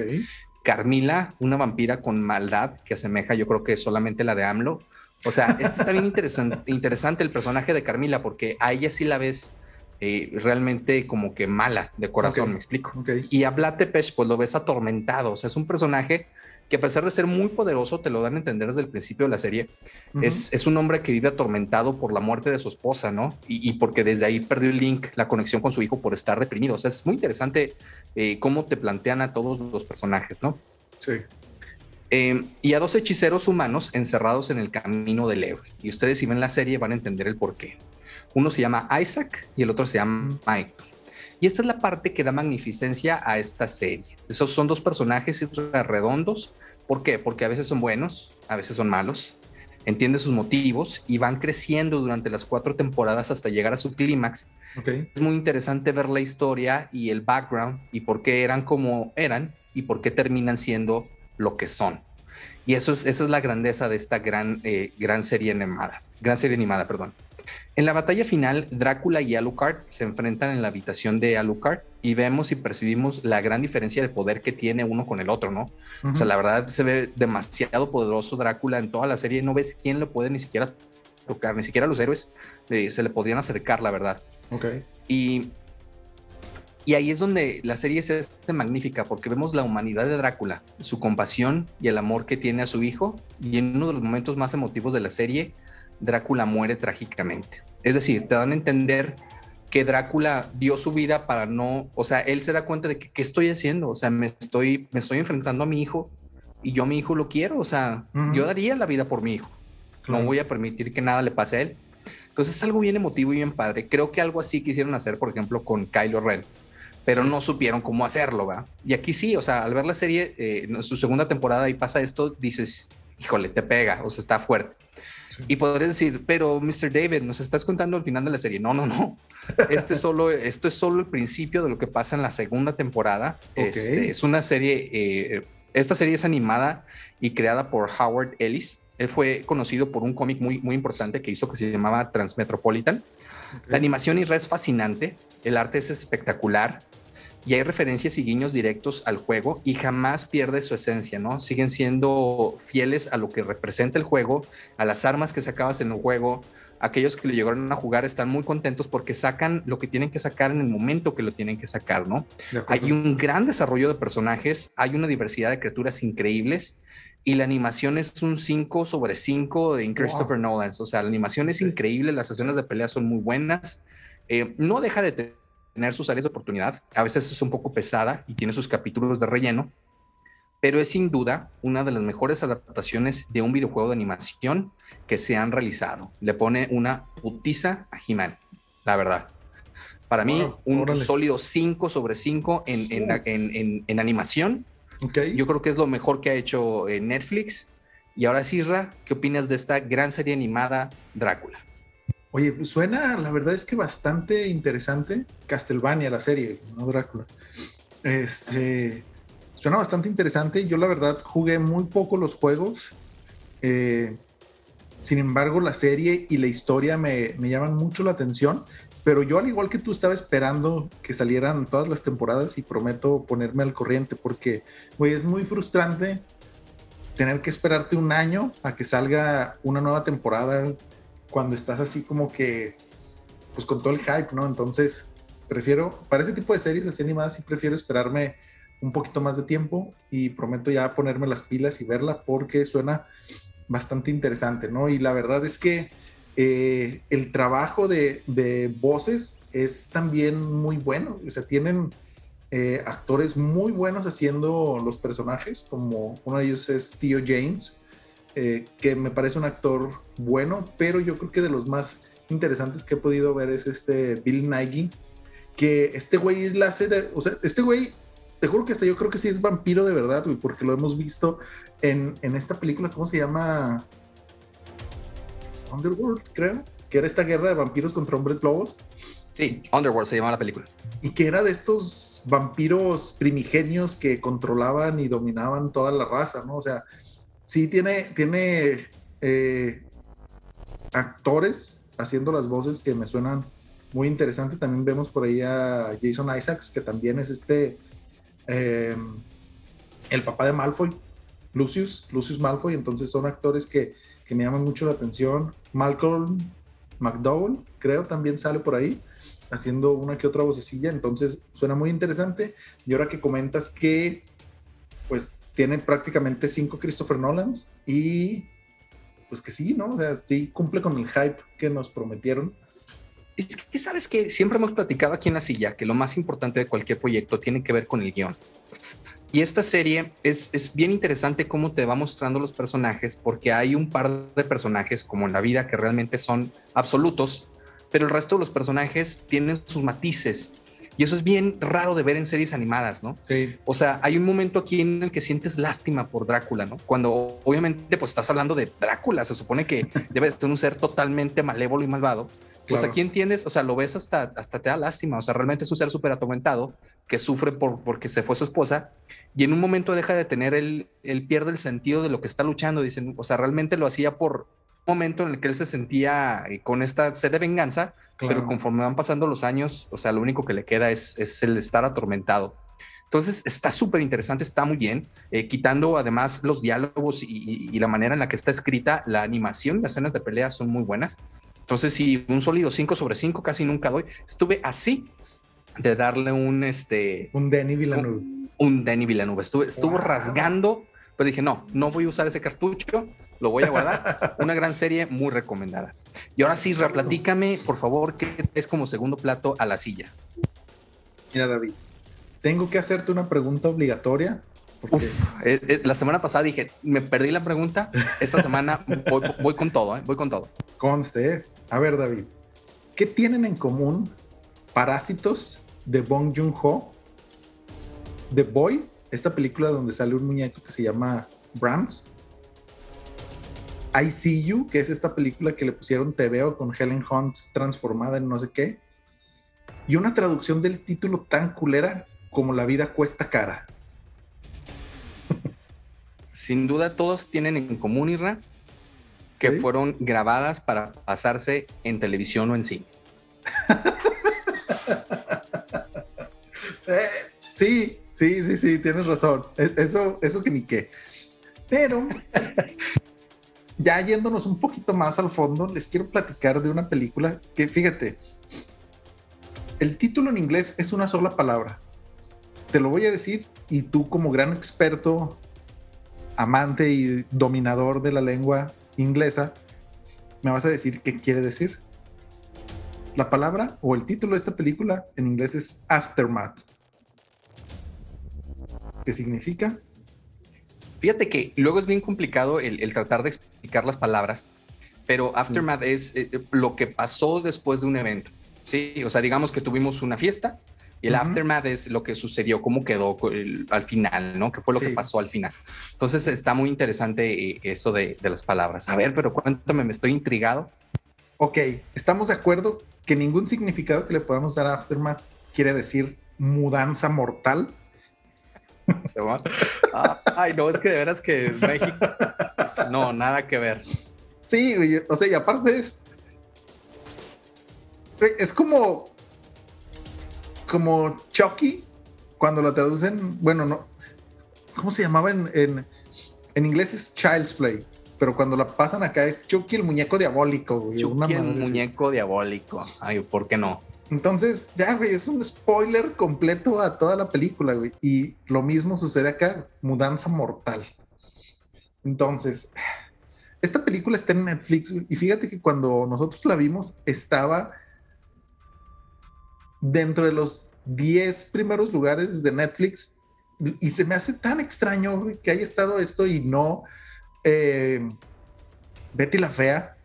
Carmila, una vampira con maldad que asemeja, yo creo que solamente la de AMLO. O sea, este está bien interesante, interesante el personaje de Carmila, porque a ella sí la ves eh, realmente como que mala de corazón, me explico. Y a Blatepech, pues lo ves atormentado, o sea, es un personaje que a pesar de ser muy poderoso, te lo dan a entender desde el principio de la serie, es, es, un hombre que vive atormentado por la muerte de su esposa, ¿no? Y, porque desde ahí perdió el link, la conexión con su hijo por estar deprimido. O sea, es muy interesante eh, cómo te plantean a todos los personajes, ¿no? Sí. Eh, y a dos hechiceros humanos encerrados en el camino del héroe. Y ustedes si ven la serie van a entender el por qué. Uno se llama Isaac y el otro se llama Mike. Y esta es la parte que da magnificencia a esta serie. Esos son dos personajes redondos. ¿Por qué? Porque a veces son buenos, a veces son malos. Entiende sus motivos y van creciendo durante las cuatro temporadas hasta llegar a su clímax. Es muy interesante ver la historia y el background y por qué eran como eran y por qué terminan siendo lo que son. Y eso es, esa es la grandeza de esta gran, eh, gran serie animada. Gran serie animada, perdón. En la batalla final, Drácula y Alucard se enfrentan en la habitación de Alucard y vemos y percibimos la gran diferencia de poder que tiene uno con el otro, ¿no? O sea, la verdad se ve demasiado poderoso Drácula en toda la serie, no ves quién lo puede ni siquiera tocar, ni siquiera los héroes eh, se le podrían acercar, la verdad. Ok. Y, y ahí es donde la serie se hace magnífica, porque vemos la humanidad de Drácula, su compasión y el amor que tiene a su hijo, y en uno de los momentos más emotivos de la serie, Drácula muere trágicamente. Es decir, te dan a entender que Drácula dio su vida para no, o sea, él se da cuenta de que qué estoy haciendo, o sea, me estoy, me estoy enfrentando a mi hijo y yo a mi hijo lo quiero, o sea, yo daría la vida por mi hijo, no voy a permitir que nada le pase a él. Entonces es algo bien emotivo y bien padre. Creo que algo así quisieron hacer, por ejemplo, con Kylo Ren, pero no supieron cómo hacerlo, ¿va? Y aquí sí, o sea, al ver la serie, eh, en su segunda temporada y pasa esto, dices, híjole, te pega, o sea, está fuerte. Y podrías decir, pero Mr. David, nos estás contando el final de la serie. No, no, no. Este solo, esto es solo el principio de lo que pasa en la segunda temporada. Este, es una serie, eh, esta serie es animada y creada por Howard Ellis. Él fue conocido por un cómic muy, muy importante que hizo que se llamaba Transmetropolitan. La animación y es fascinante, el arte es espectacular y hay referencias y guiños directos al juego y jamás pierde su esencia, ¿no? Siguen siendo fieles a lo que representa el juego, a las armas que sacabas en el juego. Aquellos que le llegaron a jugar están muy contentos porque sacan lo que tienen que sacar en el momento que lo tienen que sacar, ¿no? Hay un gran desarrollo de personajes, hay una diversidad de criaturas increíbles y la animación es un 5 sobre 5 de Christopher Nolan. O sea, la animación es increíble, las sesiones de pelea son muy buenas. Eh, no deja de tener sus áreas de oportunidad. A veces es un poco pesada y tiene sus capítulos de relleno, pero es sin duda una de las mejores adaptaciones de un videojuego de animación que se han realizado. Le pone una putiza a He-Man, la verdad. Para mí, un sólido 5 sobre 5 en, en, en, animación. Yo creo que es lo mejor que ha hecho eh, Netflix. Y ahora, Sirra, ¿qué opinas de esta gran serie animada Drácula? Oye, suena, la verdad es que bastante interesante. Castlevania, la serie, no Drácula. Este, suena bastante interesante. Yo la verdad jugué muy poco los juegos. Eh, sin embargo, la serie y la historia me, llaman mucho la atención. Pero yo, al igual que tú, estaba esperando que salieran todas las temporadas y prometo ponerme al corriente porque, güey, es muy frustrante tener que esperarte un año a que salga una nueva temporada cuando estás así como que, pues con todo el hype, ¿no? Entonces, prefiero, para ese tipo de series así animadas, sí prefiero esperarme un poquito más de tiempo y prometo ya ponerme las pilas y verla porque suena bastante interesante, ¿no? Y la verdad es que eh, el trabajo de, de, voces es también muy bueno, o sea, tienen eh, actores muy buenos haciendo los personajes, como uno de ellos es Theo James, eh, que me parece un actor bueno, pero yo creo que de los más interesantes que he podido ver es este Bill Nighy, que este güey la hace de, o sea, este güey, te juro que hasta yo creo que sí es vampiro de verdad, güey, porque lo hemos visto en, en esta película, ¿cómo se llama? Underworld, creo, que era esta guerra de vampiros contra hombres lobos. Sí, Underworld se llamaba la película. Y que era de estos vampiros primigenios que controlaban y dominaban toda la raza, ¿no? O sea, sí tiene, tiene eh, actores haciendo las voces que me suenan muy interesante. También vemos por ahí a Jason Isaacs, que también es este, em, el papá de Malfoy, Lucius, Lucius Malfoy. Entonces son actores que, que me llaman mucho la atención. Malcolm McDowell, creo, también sale por ahí haciendo una que otra vocecilla, entonces suena muy interesante. Y ahora que comentas que, pues, tiene prácticamente cinco Christopher Nolans y, pues que sí, ¿no? O sea, sí cumple con el hype que nos prometieron. Es que sabes que siempre hemos platicado aquí en la silla que lo más importante de cualquier proyecto tiene que ver con el guion. Y esta serie es, es, bien interesante cómo te va mostrando los personajes, porque hay un par de personajes como en la vida que realmente son absolutos pero el resto de los personajes tienen sus matices. Y eso es bien raro de ver en series animadas, ¿no? Sí. O sea, hay un momento aquí en el que sientes lástima por Drácula, ¿no? Cuando obviamente pues estás hablando de Drácula, se supone que debe ser un ser totalmente malévolo y malvado. Pues aquí entiendes, o sea, lo ves hasta, hasta te da lástima, o sea, realmente es un ser súper atormentado que sufre por, porque se fue su esposa y en un momento deja de tener el, él pierde el sentido de lo que está luchando, dicen, o sea, realmente lo hacía por, momento en el que él se sentía eh, con esta sed de venganza, pero conforme van pasando los años, o sea, lo único que le queda es, es el estar atormentado. Entonces está súper interesante, está muy bien, eh, quitando además los diálogos y, la manera en la que está escrita, la animación, las escenas de pelea son muy buenas. Entonces, sí, un sólido 5 sobre 5 casi nunca doy. Estuve así de darle un este. Un Denny Villeneuve. Un, un Denny Villeneuve. Estuve, estuvo rasgando, pero dije, no, no voy a usar ese cartucho lo voy a guardar. Una gran serie muy recomendada. Y ahora sí, replatícame, por favor, qué es como segundo plato a la silla. Mira, David, tengo que hacerte una pregunta obligatoria. Uf, eh, eh, la semana pasada dije, me perdí la pregunta. Esta semana voy, con todo, ¿eh? voy con todo. Conste. A ver, David, ¿qué tienen en común Parásitos de Bong Joon-ho, The Boy, esta película donde sale un muñeco que se llama Brahms, I See You, que es esta película que le pusieron Te veo con Helen Hunt transformada en no sé qué. Y una traducción del título tan culera como La vida cuesta cara. Sin duda todos tienen en común, Irra, que fueron grabadas para pasarse en televisión o en cine. Eh, sí, sí, sí, sí, tienes razón. E, eso, eso que ni qué. Pero ya yéndonos un poquito más al fondo, les quiero platicar de una película que, fíjate, el título en inglés es una sola palabra. Te lo voy a decir y tú como gran experto, amante y dominador de la lengua inglesa, me vas a decir qué quiere decir. La palabra o el título de esta película en inglés es Aftermath. ¿Qué significa? Fíjate que luego es bien complicado el, tratar de explicar las palabras, pero aftermath es eh, eh, lo que pasó después de un evento. Sí, o sea, digamos que tuvimos una fiesta y el aftermath es lo que sucedió, cómo quedó al final, ¿no? ¿Qué fue lo que pasó al final? Entonces está muy interesante eh, eso de, de, las palabras. A ver, pero cuéntame, me estoy intrigado. Ok, estamos de acuerdo que ningún significado que le podamos dar a aftermath quiere decir mudanza mortal. Ah, ay, no, es que de veras que México. No, nada que ver. Sí, o sea, y aparte es. Es como. Como Chucky, cuando lo traducen. Bueno, no. ¿Cómo se llamaba en, en, inglés? Es Child's Play. Pero cuando la pasan acá es Chucky el muñeco diabólico, Chucky el muñeco diabólico. Ay, ¿por qué no? Entonces, ya, güey, es un spoiler completo a toda la película, güey. Y lo mismo sucede acá, mudanza mortal. Entonces, esta película está en Netflix y fíjate que cuando nosotros la vimos estaba dentro de los 10 primeros lugares de Netflix y se me hace tan extraño que haya estado esto y no eh, Betty la Fea.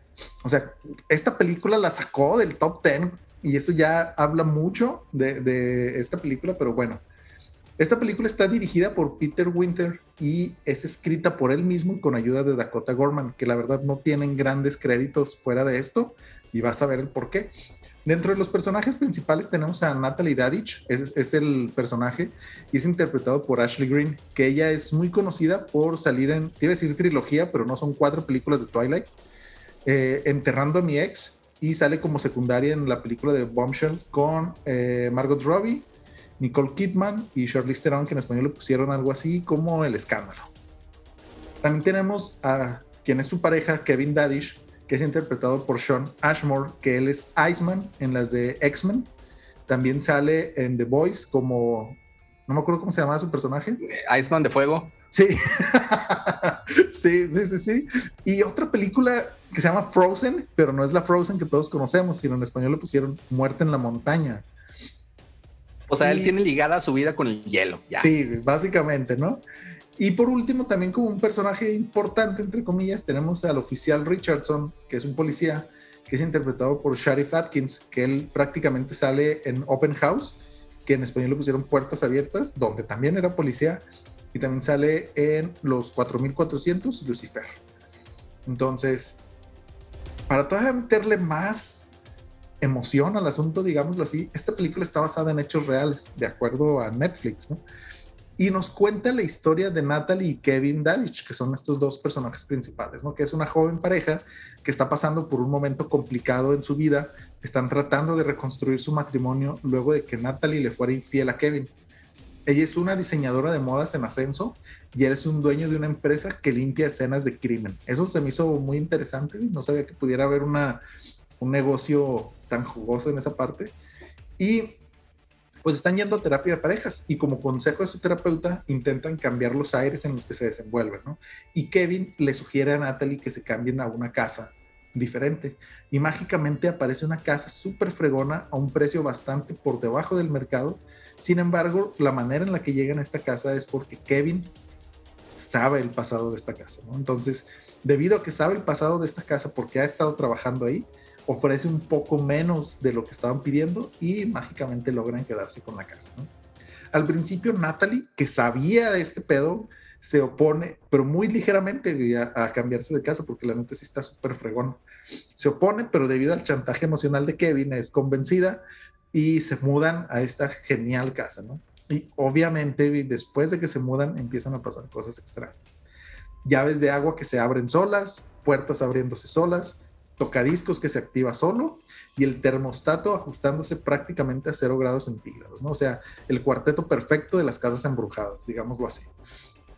O sea, esta película la sacó del top 10 y eso ya habla mucho de, esta película, pero bueno. Esta película está dirigida por Peter Winter y es escrita por él mismo con ayuda de Dakota Gorman, que la verdad no tienen grandes créditos fuera de esto y vas a ver el por qué. Dentro de los personajes principales tenemos a Natalie Dadich, es, el personaje, y es interpretado por Ashley Green, que ella es muy conocida por salir en, te iba a decir trilogía, pero no son cuatro películas de Twilight, eh, Enterrando a mi ex, y sale como secundaria en la película de Bombshell con eh, Margot Robbie, Nicole Kidman y Charlize Theron, que en español le pusieron algo así como El Escándalo. También tenemos a quien es su pareja, Kevin Daddish, que es interpretado por Sean Ashmore, que él es Iceman en las de X-Men. También sale en The Boys como, no me acuerdo cómo se llamaba su personaje. Iceman de Fuego. Sí. sí, sí, sí, sí. Y otra película que se llama Frozen, pero no es la Frozen que todos conocemos, sino en español le pusieron Muerte en la Montaña. O sea, él tiene ligada su vida con el hielo. Sí, básicamente, ¿no? Y por último, también como un personaje importante, entre comillas, tenemos al oficial Richardson, que es un policía, que es interpretado por Sheriff Atkins, que él prácticamente sale en Open House, que en español le pusieron Puertas Abiertas, donde también era policía, y también sale en Los 4400 Lucifer. Entonces, para todavía meterle más emoción al asunto, digámoslo así, esta película está basada en hechos reales, de acuerdo a Netflix, ¿no? y nos cuenta la historia de Natalie y Kevin Dadich, que son estos dos personajes principales, ¿no? Que es una joven pareja que está pasando por un momento complicado en su vida, están tratando de reconstruir su matrimonio luego de que Natalie le fuera infiel a Kevin. Ella es una diseñadora de modas en ascenso y él es un dueño de una empresa que limpia escenas de crimen. Eso se me hizo muy interesante, no sabía que pudiera haber una, un negocio tan jugoso en esa parte. Y pues están yendo a terapia de parejas y como consejo de su terapeuta intentan cambiar los aires en los que se desenvuelven, ¿no? Y Kevin le sugiere a Natalie que se cambien a una casa diferente y mágicamente aparece una casa súper fregona a un precio bastante por debajo del mercado. Sin embargo, la manera en la que llegan a esta casa es porque Kevin sabe el pasado de esta casa. Entonces, debido a que sabe el pasado de esta casa porque ha estado trabajando ahí, ofrece un poco menos de lo que estaban pidiendo y mágicamente logran quedarse con la casa. Al principio Natalie, que sabía de este pedo, se opone, pero muy ligeramente a, cambiarse de casa, porque la neta sí está súper fregón. Se opone, pero debido al chantaje emocional de Kevin, es convencida y se mudan a esta genial casa, ¿no? Y obviamente después de que se mudan empiezan a pasar cosas extrañas. Llaves de agua que se abren solas, puertas abriéndose solas, tocadiscos que se activa solo y el termostato ajustándose prácticamente a 0 grados centígrados, ¿no? O sea, el cuarteto perfecto de las casas embrujadas, digámoslo así.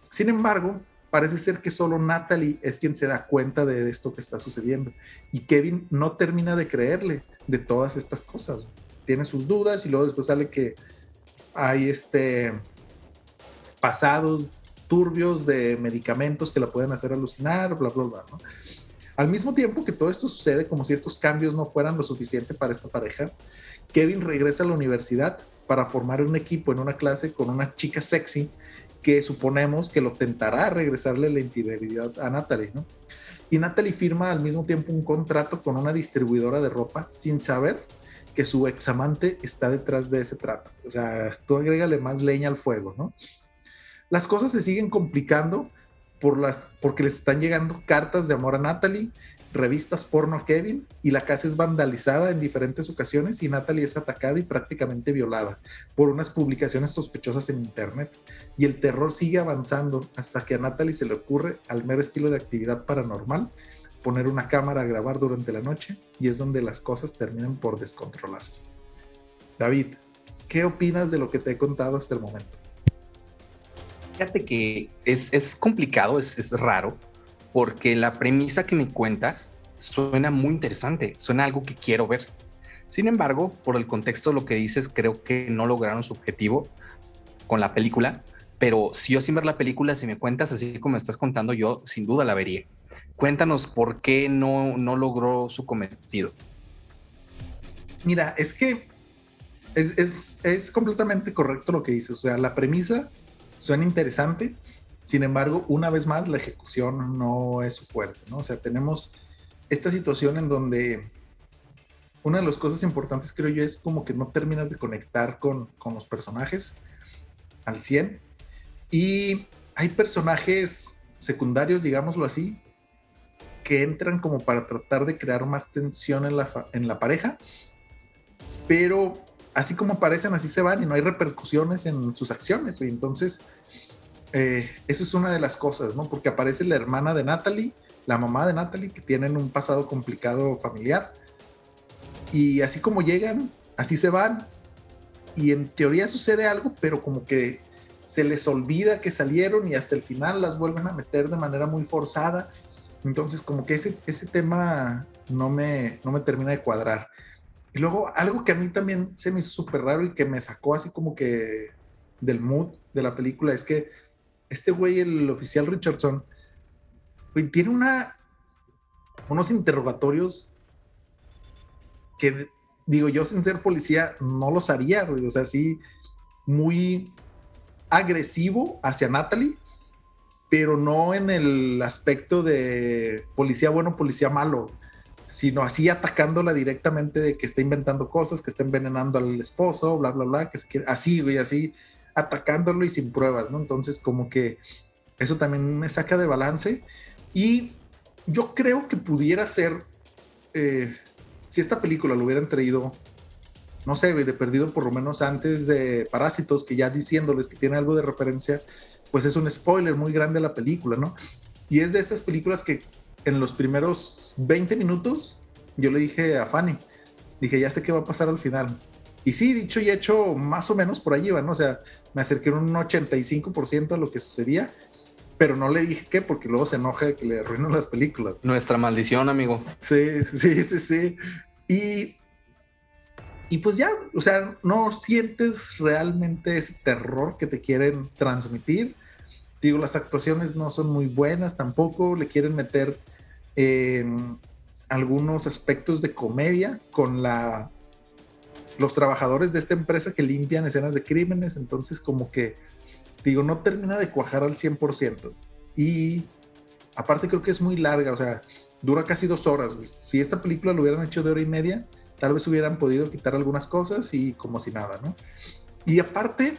Sin embargo, parece ser que solo Natalie es quien se da cuenta de esto que está sucediendo y Kevin no termina de creerle de todas estas cosas. Tiene sus dudas y luego después sale que hay este pasados turbios de medicamentos que la pueden hacer alucinar, bla, bla, bla, ¿no? Al mismo tiempo que todo esto sucede, como si estos cambios no fueran lo suficiente para esta pareja, Kevin regresa a la universidad para formar un equipo en una clase con una chica sexy que suponemos que lo tentará a regresarle la infidelidad a Natalie, ¿no? Y Natalie firma al mismo tiempo un contrato con una distribuidora de ropa sin saber que su examante está detrás de ese trato. O sea, tú agrégale más leña al fuego, ¿no? Las cosas se siguen complicando por las, porque les están llegando cartas de amor a Natalie, revistas porno a Kevin y la casa es vandalizada en diferentes ocasiones y Natalie es atacada y prácticamente violada por unas publicaciones sospechosas en internet. Y el terror sigue avanzando hasta que a Natalie se le ocurre, al mero estilo de actividad paranormal, poner una cámara a grabar durante la noche y es donde las cosas terminan por descontrolarse. David, ¿qué opinas de lo que te he contado hasta el momento? Fíjate que es, complicado, es, es raro, porque la premisa que me cuentas suena muy interesante, suena algo que quiero ver. Sin embargo, por el contexto de lo que dices, creo que no lograron su objetivo con la película, pero si yo sin ver la película, si me cuentas así como me estás contando, yo sin duda la vería. Cuéntanos por qué no, no logró su cometido. Mira, es que es, es, es, completamente correcto lo que dices. O sea, la premisa suena interesante. Sin embargo, una vez más, la ejecución no es su fuerte, ¿no? O sea, tenemos esta situación en donde una de las cosas importantes, creo yo, es como que no terminas de conectar con, con los personajes al 100. Y hay personajes secundarios, digámoslo así, que entran como para tratar de crear más tensión en la, en la pareja, pero así como aparecen, así se van y no hay repercusiones en sus acciones. Y entonces, eh, eso es una de las cosas, ¿no? Porque aparece la hermana de Natalie, la mamá de Natalie, que tienen un pasado complicado familiar. Y así como llegan, así se van. Y en teoría sucede algo, pero como que se les olvida que salieron y hasta el final las vuelven a meter de manera muy forzada. Entonces, como que ese, ese tema no me, no me termina de cuadrar. Y luego, algo que a mí también se me hizo súper raro y que me sacó así como que del mood de la película es que este güey, el oficial Richardson, güey, tiene una, unos interrogatorios que, digo, yo sin ser policía no los haría, güey. O sea, sí, muy agresivo hacia Natalie, pero no en el aspecto de policía bueno, policía malo, sino así atacándola directamente de que está inventando cosas, que está envenenando al esposo, bla, bla, bla, que, que así, güey, así atacándolo y sin pruebas, ¿no? Entonces, como que eso también me saca de balance y yo creo que pudiera ser, eh, si esta película lo hubieran traído no sé, de perdido por lo menos antes de Parásitos, que ya diciéndoles que tiene algo de referencia, pues es un spoiler muy grande la película, ¿no? Y es de estas películas que en los primeros 20 minutos yo le dije a Fanny, dije, ya sé qué va a pasar al final. Y sí, dicho y hecho, más o menos por allí van, ¿no? O sea, me acerqué un 85% a lo que sucedía, pero no le dije qué, porque luego se enoja de que le arruinan las películas. Nuestra maldición, amigo. Sí, sí, sí, sí. Y y pues ya, o sea, no sientes realmente ese terror que te quieren transmitir. Digo, las actuaciones no son muy buenas tampoco, le quieren meter algunos aspectos de comedia con la los trabajadores de esta empresa que limpian escenas de crímenes, entonces como que, digo, no termina de cuajar al 100%. Y aparte creo que es muy larga, o sea, dura casi dos horas. Si esta película lo hubieran hecho de hora y media, tal vez hubieran podido quitar algunas cosas y como si nada, ¿no? Y aparte,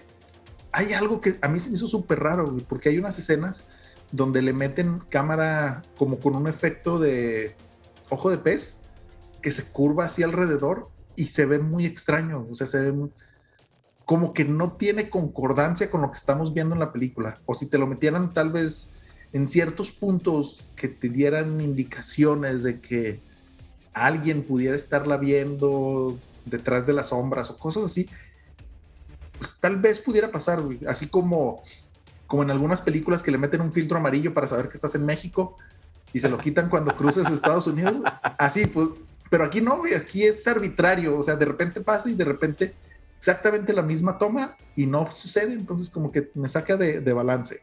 hay algo que a mí se me hizo súper raro, porque hay unas escenas donde le meten cámara como con un efecto de ojo de pez que se curva así alrededor y se ve muy extraño, o sea, se ve como que no tiene concordancia con lo que estamos viendo en la película, o si te lo metieran tal vez en ciertos puntos que te dieran indicaciones de que alguien pudiera estarla viendo detrás de las sombras o cosas así, pues tal vez pudiera pasar, Así como, como en algunas películas que le meten un filtro amarillo para saber que estás en México y se lo quitan cuando cruzas Estados Unidos. Así, pues, pero aquí no, aquí es arbitrario, o sea, de repente pasa y de repente exactamente la misma toma y no sucede, entonces como que me saca de, balance.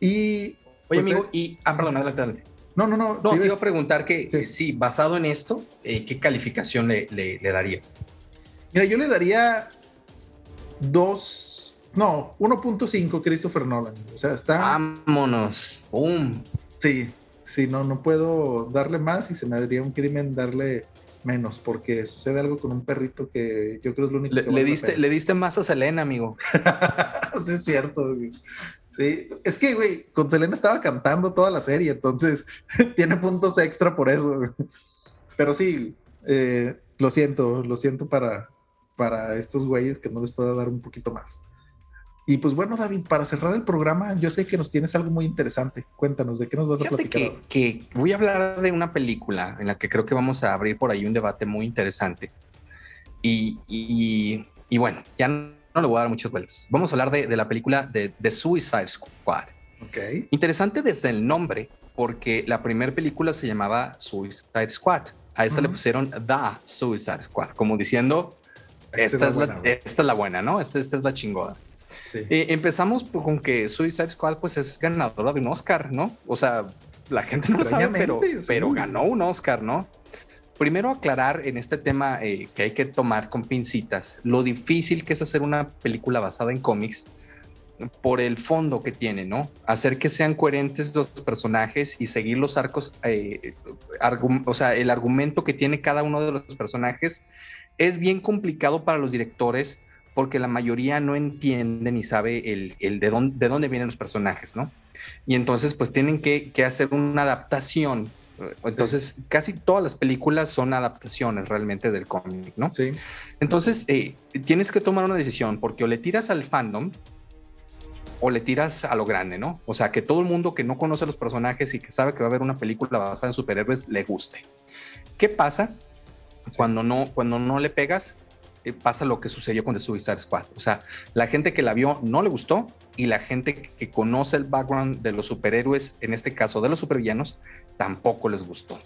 Y... Oye, pues, amigo, eh, y... Ah, perdón, adelante. No, no, no. No, te iba a preguntar que, sí. basado en esto, eh, ¿qué calificación le, le, darías? Mira, yo le daría dos, no, 1.5 Christopher Nolan. O sea, está. Vámonos. ¡Pum! Sí, sí, no, no puedo darle más y se me daría un crimen darle menos, porque sucede algo con un perrito que yo creo es lo único le, que le diste, le diste más a Selena, amigo. sí, es cierto. Sí, es que, güey, con Selena estaba cantando toda la serie, entonces tiene puntos extra por eso. Pero sí, eh, lo siento, lo siento para, para estos güeyes que no les pueda dar un poquito más. Y pues bueno, David, para cerrar el programa, yo sé que nos tienes algo muy interesante. Cuéntanos, ¿de qué nos vas a platicar? Que, que voy a hablar de una película en la que creo que vamos a abrir por ahí un debate muy interesante. Y, y, y bueno, ya no le voy a dar muchas vueltas. Vamos a hablar de, la película de, The Suicide Squad. Okay. Interesante desde el nombre, porque la primera película se llamaba Suicide Squad. A esta le pusieron The Suicide Squad, como diciendo, esta, es, la, buena, ¿no? Esta, esta es la chingona. Sí. Eh, empezamos con que Suicide Squad pues es ganadora de un Oscar, ¿no? O sea, la gente no lo sabe, pero, pero ganó un Oscar, ¿no? Primero aclarar en este tema eh, que hay que tomar con pincitas lo difícil que es hacer una película basada en cómics por el fondo que tiene, ¿no? Hacer que sean coherentes los personajes y seguir los arcos, eh, o sea, el argumento que tiene cada uno de los personajes es bien complicado para los directores porque la mayoría no entiende ni sabe el, de, dónde, de dónde vienen los personajes, ¿no? Y entonces pues tienen que, hacer una adaptación. Entonces casi todas las películas son adaptaciones realmente del cómic, ¿no? Sí. Entonces eh, tienes que tomar una decisión porque o le tiras al fandom o le tiras a lo grande, ¿no? O sea, que todo el mundo que no conoce los personajes y que sabe que va a haber una película basada en superhéroes le guste. ¿Qué pasa cuando no, cuando no le pegas? Eh, pasa lo que sucedió con The Suicide Squad. O sea, la gente que la vio no le gustó y la gente que conoce el background de los superhéroes, en este caso de los supervillanos, tampoco les gustó.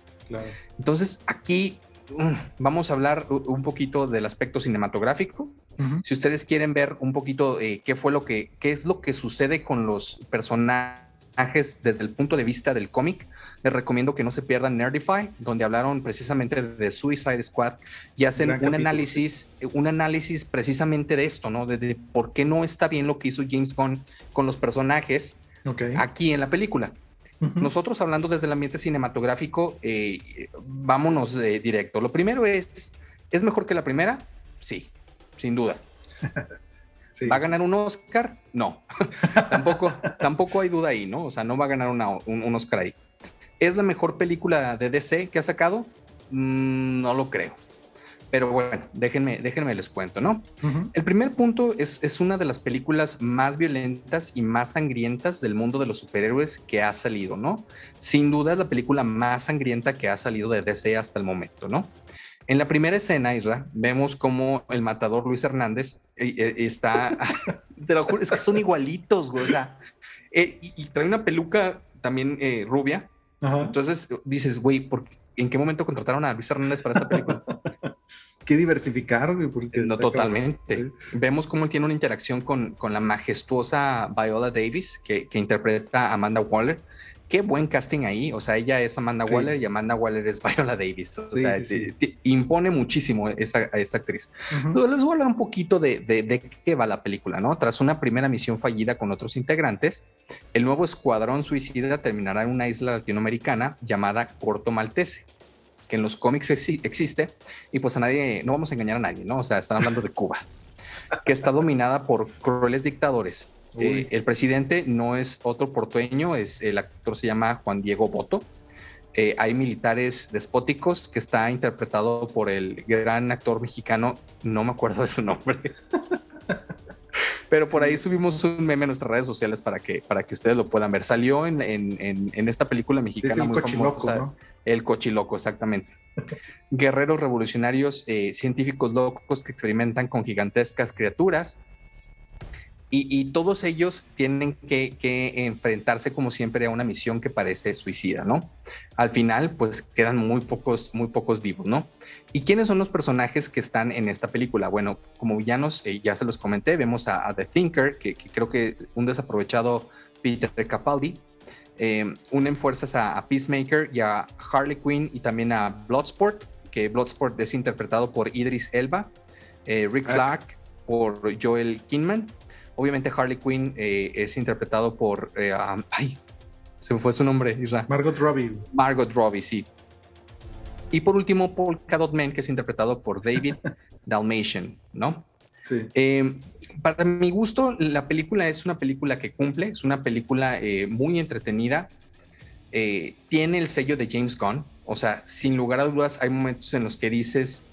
Entonces, aquí mm, vamos a hablar un poquito del aspecto cinematográfico si ustedes quieren ver un poquito eh, qué fue lo que, qué es lo que sucede con los personajes desde el punto de vista del cómic, les recomiendo que no se pierdan Nerdify, donde hablaron precisamente de Suicide Squad y hacen un análisis, un análisis precisamente de esto, ¿no? De, por qué no está bien lo que hizo James Gunn con los personajes aquí en la película. Nosotros hablando desde el ambiente cinematográfico, eh, vámonos directo. Lo primero es, ¿es mejor que la primera? Sí sin duda. ¿Va a ganar un Oscar? No, tampoco, tampoco hay duda ahí, ¿no? O sea, no va a ganar un, Oscar ahí. ¿Es la mejor película de DC que ha sacado? Mm, no lo creo. Pero bueno, déjenme, déjenme les cuento, ¿no? El primer punto es, es una de las películas más violentas y más sangrientas del mundo de los superhéroes que ha salido, ¿no? Sin duda es la película más sangrienta que ha salido de DC hasta el momento, ¿no? En la primera escena, Isra, vemos como el matador Luis Hernández eh, eh, está, te lo juro, es que son igualitos, güey, o sea, eh, y, trae una peluca también rubia. Entonces dices, güey, ¿en qué momento contrataron a Luis Hernández para esta película? Qué diversificar, no, totalmente. Vemos cómo él tiene una interacción con, con la majestuosa Viola Davis, que, que interpreta a Amanda Waller qué buen casting ahí. O sea, ella es Amanda Waller y Amanda Waller es Viola Davis. O sea, impone muchísimo esa, esa actriz. Entonces, les voy a hablar un poquito de, de, qué va la película, ¿no? Tras una primera misión fallida con otros integrantes, el nuevo escuadrón suicida terminará en una isla latinoamericana llamada Corto Maltese que en los cómics existe, y pues a nadie, no vamos a engañar a nadie, ¿no? O sea, están hablando de Cuba, que está dominada por crueles dictadores eh, el presidente no es otro portueño, es el actor se llama Juan Diego Boto. Eh, hay militares despóticos que está interpretado por el gran actor mexicano, no me acuerdo de su nombre. Pero por ahí subimos un meme en nuestras redes sociales para que, para que ustedes lo puedan ver. Salió en, esta película mexicana muy famosa. El cochiloco, exactamente. Guerreros revolucionarios, eh, científicos locos que experimentan con gigantescas criaturas, y, todos ellos tienen que, enfrentarse como siempre a una misión que parece suicida, ¿no? Al final, pues quedan muy pocos, muy pocos vivos, ¿no? ¿Y quiénes son los personajes que están en esta película? Bueno, como villanos, eh, ya se los comenté, vemos a, The Thinker, que, creo que un desaprovechado Peter Capaldi, eh, unen fuerzas a, Peacemaker y a Harley Quinn y también a Bloodsport, que Bloodsport es interpretado por Idris Elba, eh, Rick ah. Flag por Joel Kinman Obviamente Harley Quinn eh, es interpretado por... Eh, ay, se me fue su nombre, Isra. Margot Robbie. Margot Robbie, sí. Y por último, Paul Cadot Man, que es interpretado por David Dalmatian, ¿no? Sí. Eh, para mi gusto, la película es una película que cumple, es una película muy entretenida. tiene el sello de James Gunn, o sea, sin lugar a dudas, hay momentos en los que dices,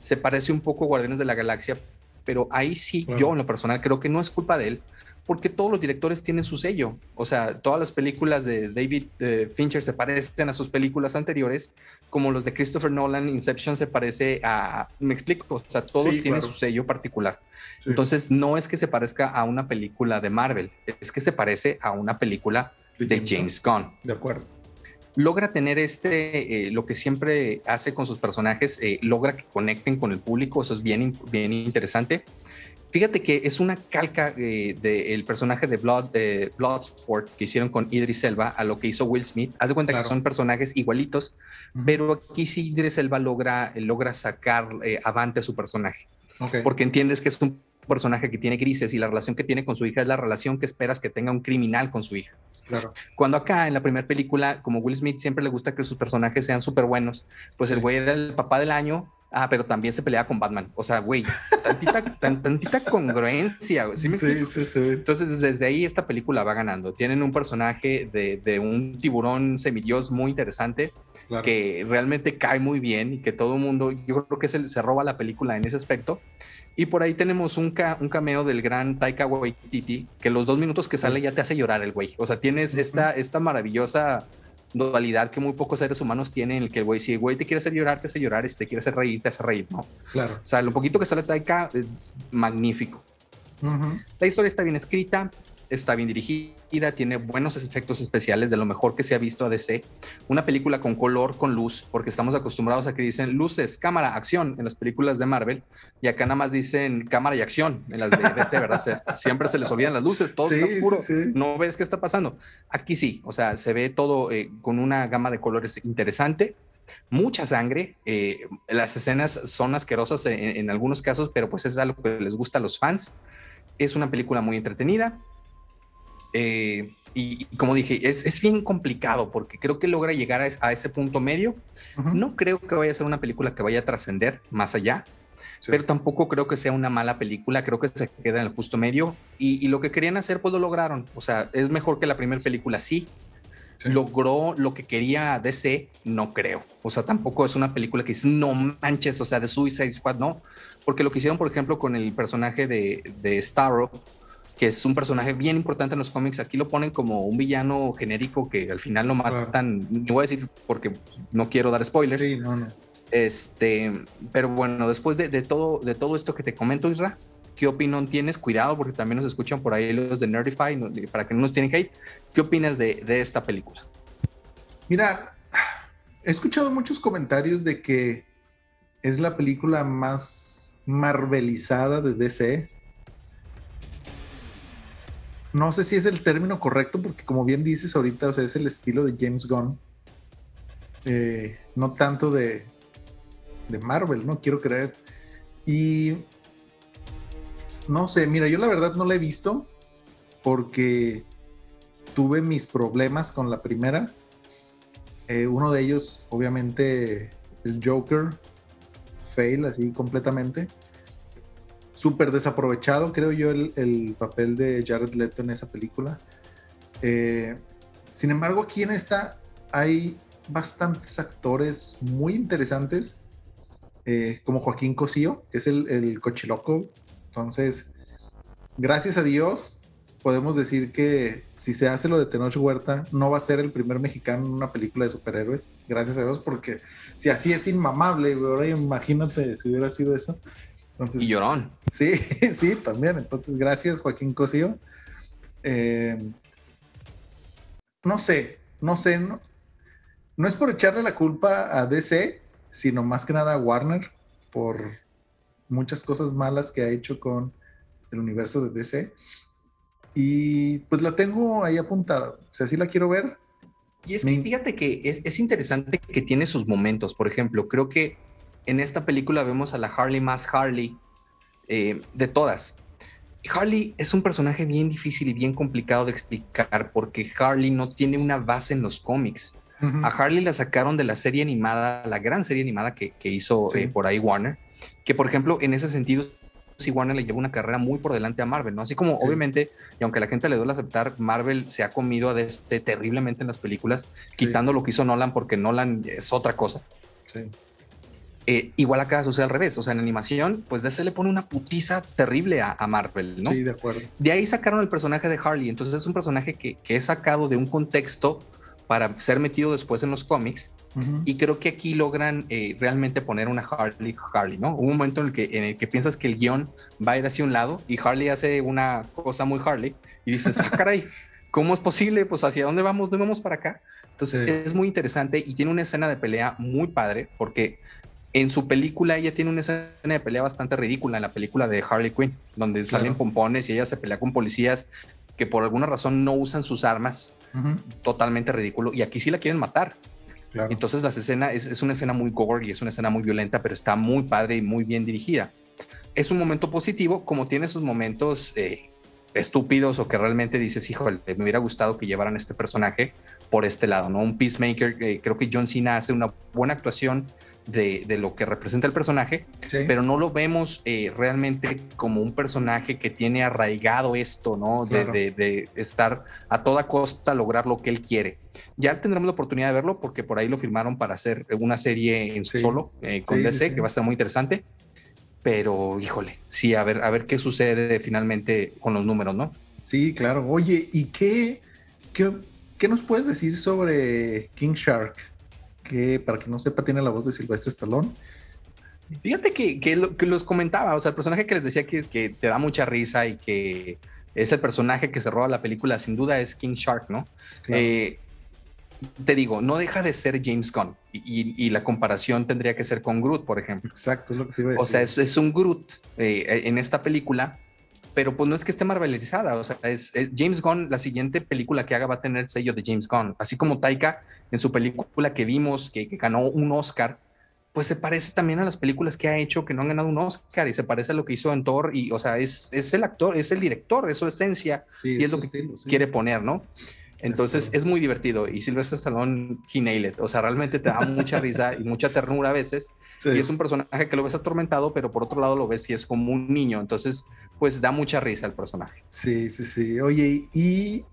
se parece un poco a Guardianes de la Galaxia, pero ahí sí, yo en lo personal creo que no es culpa de él, porque todos los directores tienen su sello. O sea, todas las películas de David eh, Fincher se parecen a sus películas anteriores, como los de Christopher Nolan, Inception se parece a, me explico, o sea, todos tienen su sello particular. Entonces, no es que se parezca a una película de Marvel, es que se parece a una película de, James Gunn. De acuerdo logra tener este, eh, lo que siempre hace con sus personajes, eh, logra que conecten con el público, eso es bien, bien interesante. Fíjate que es una calca eh, del personaje de Blood, de Bloodsport que hicieron con Idris Elba a lo que hizo Will Smith. Haz de cuenta que son personajes igualitos, pero aquí sí Idris Elba logra, logra sacar eh, avante a su personaje. Porque entiendes que es un personaje que tiene grises y la relación que tiene con su hija es la relación que esperas que tenga un criminal con su hija. Claro. Cuando acá en la primera película, como Will Smith siempre le gusta que sus personajes sean súper buenos, pues el güey era el papá del año, Ah, pero también se pelea con Batman. O sea, güey, tantita, tantita congruencia. ¿sí, sí, sí, sí, Entonces, desde ahí esta película va ganando. Tienen un personaje de, de un tiburón semidios muy interesante que realmente cae muy bien y que todo el mundo, yo creo que se, se roba la película en ese aspecto. Y por ahí tenemos un, un cameo del gran Taika Waititi, que los dos minutos que sale ya te hace llorar el güey. O sea, tienes esta, esta maravillosa dualidad que muy pocos seres humanos tienen, en el que el güey, si el güey te quiere hacer llorar, te hace llorar, y si te quiere hacer reír, te hace reír, ¿no? Claro. O sea, lo poquito que sale Taika, es magnífico. La historia está bien escrita, está bien dirigida, tiene buenos efectos especiales, de lo mejor que se ha visto a DC. Una película con color, con luz, porque estamos acostumbrados a que dicen luces, cámara, acción en las películas de Marvel, y acá nada más dicen cámara y acción en las de DC, ¿verdad? siempre se les olvidan las luces, todo está oscuro, no ves qué está pasando. Aquí sí, o sea, se ve todo eh, con una gama de colores interesante. Mucha sangre, eh, las escenas son asquerosas en, en algunos casos, pero pues es algo que les gusta a los fans. Es una película muy entretenida, eh, y, como dije, es, es, bien complicado porque creo que logra llegar a, ese punto medio. No creo que vaya a ser una película que vaya a trascender más allá, pero tampoco creo que sea una mala película. Creo que se queda en el justo medio. Y, lo que querían hacer, pues lo lograron. O sea, es mejor que la primera película, sí. Logró lo que quería DC, no creo. O sea, tampoco es una película que es no manches, o sea, de Suicide Squad, no. Porque lo que hicieron, por ejemplo, con el personaje de, de Starro, que es un personaje bien importante en los cómics. Aquí lo ponen como un villano genérico que al final lo matan. No voy a decir porque no quiero dar spoilers. Sí, no, no. Este, pero bueno, después de, todo, de todo esto que te comento, Isra, ¿qué opinión tienes? Cuidado, porque también nos escuchan por ahí los de Nerdify, para que no nos tienen hate. ¿Qué opinas de, de esta película? Mira, he escuchado muchos comentarios de que es la película más marvelizada de DC no sé si es el término correcto, porque como bien dices ahorita, o sea, es el estilo de James Gunn. Eh, no tanto de, de Marvel, ¿no? Quiero creer. Y no sé, mira, yo la verdad no la he visto porque tuve mis problemas con la primera. Eh, uno de ellos, obviamente, el Joker, fail así completamente súper desaprovechado, creo yo, el, papel de Jared Leto en esa película. Eh, sin embargo, aquí en esta hay bastantes actores muy interesantes, eh, como Joaquín Cosío, que es el, el cochiloco. Entonces, gracias a Dios, podemos decir que si se hace lo de Tenoch Huerta, no va a ser el primer mexicano en una película de superhéroes. Gracias a Dios, porque si así es inmamable, ahora imagínate si hubiera sido eso y llorón. Sí, sí, también. Entonces, gracias, Joaquín Cosío. Eh, no sé, no sé, no, no es por echarle la culpa a DC, sino más que nada a Warner por muchas cosas malas que ha hecho con el universo de DC. Y pues la tengo ahí apuntada. O sea, sí la quiero ver. Y es que fíjate que es, es, interesante que tiene sus momentos. Por ejemplo, creo que en esta película vemos a la Harley más Harley eh, de todas. Harley es un personaje bien difícil y bien complicado de explicar porque Harley no tiene una base en los cómics. A Harley la sacaron de la serie animada, la gran serie animada que, hizo eh, por ahí Warner, que por ejemplo en ese sentido sí Warner le lleva una carrera muy por delante a Marvel, ¿no? Así como obviamente, y aunque la gente le duele aceptar, Marvel se ha comido a DC terriblemente en las películas, quitando lo que hizo Nolan porque Nolan es otra cosa. Sí. Eh, igual acá sucede al revés, o sea, en animación, pues DC le pone una putiza terrible a, Marvel, ¿no? Sí, de acuerdo. De ahí sacaron el personaje de Harley, entonces es un personaje que, que es sacado de un contexto para ser metido después en los cómics, y creo que aquí logran eh, realmente poner una Harley Harley, ¿no? un momento en el, que, en el que piensas que el guion va a ir hacia un lado y Harley hace una cosa muy Harley y dices, ah, caray, ¿cómo es posible? Pues hacia dónde vamos, no vamos para acá. Entonces es muy interesante y tiene una escena de pelea muy padre porque En su película ella tiene una escena de pelea bastante ridícula en la película de Harley Quinn, donde salen pompones y ella se pelea con policías que por alguna razón no usan sus armas. Totalmente ridículo. Y aquí sí la quieren matar. Entonces la escena es, una escena muy gore y es una escena muy violenta, pero está muy padre y muy bien dirigida. Es un momento positivo, como tiene sus momentos eh, estúpidos o que realmente dices, híjole, me hubiera gustado que llevaran este personaje por este lado, ¿no? Un Peacemaker, eh, creo que John Cena hace una buena actuación de, lo que representa el personaje, pero no lo vemos eh, realmente como un personaje que tiene arraigado esto, ¿no? De, estar a toda costa lograr lo que él quiere. Ya tendremos la oportunidad de verlo porque por ahí lo firmaron para hacer una serie en solo eh, con DC, que va a ser muy interesante. Pero, híjole, sí, a ver, a ver qué sucede finalmente con los números, ¿no? Sí, claro. Oye, ¿y qué, qué, qué nos puedes decir sobre King Shark? Que para que no sepa tiene la voz de Silvestre Stallone. Fíjate que, que, los comentaba, o sea, el personaje que les decía que, que, te da mucha risa y que es el personaje que se roba la película, sin duda es King Shark, ¿no? Eh, te digo, no deja de ser James Gunn y, la comparación tendría que ser con Groot, por ejemplo. Exacto, es lo que te iba a decir. O sea, es, un Groot eh, en esta película, pero pues no es que esté marvelizada, o sea, es, James Gunn, la siguiente película que haga va a tener sello de James Gunn, así como Taika en su película que vimos, que, ganó un Oscar, pues se parece también a las películas que ha hecho que no han ganado un Oscar y se parece a lo que hizo en Thor y, o sea, es, es el actor, es el director, es su esencia y es lo que quiere poner, ¿no? Entonces es muy divertido y Silvestre Stallone, he nailed it. O sea, realmente te da mucha risa y mucha ternura a veces. Y es un personaje que lo ves atormentado, pero por otro lado lo ves y es como un niño. Entonces, pues da mucha risa el personaje. Sí, sí, sí. Oye, y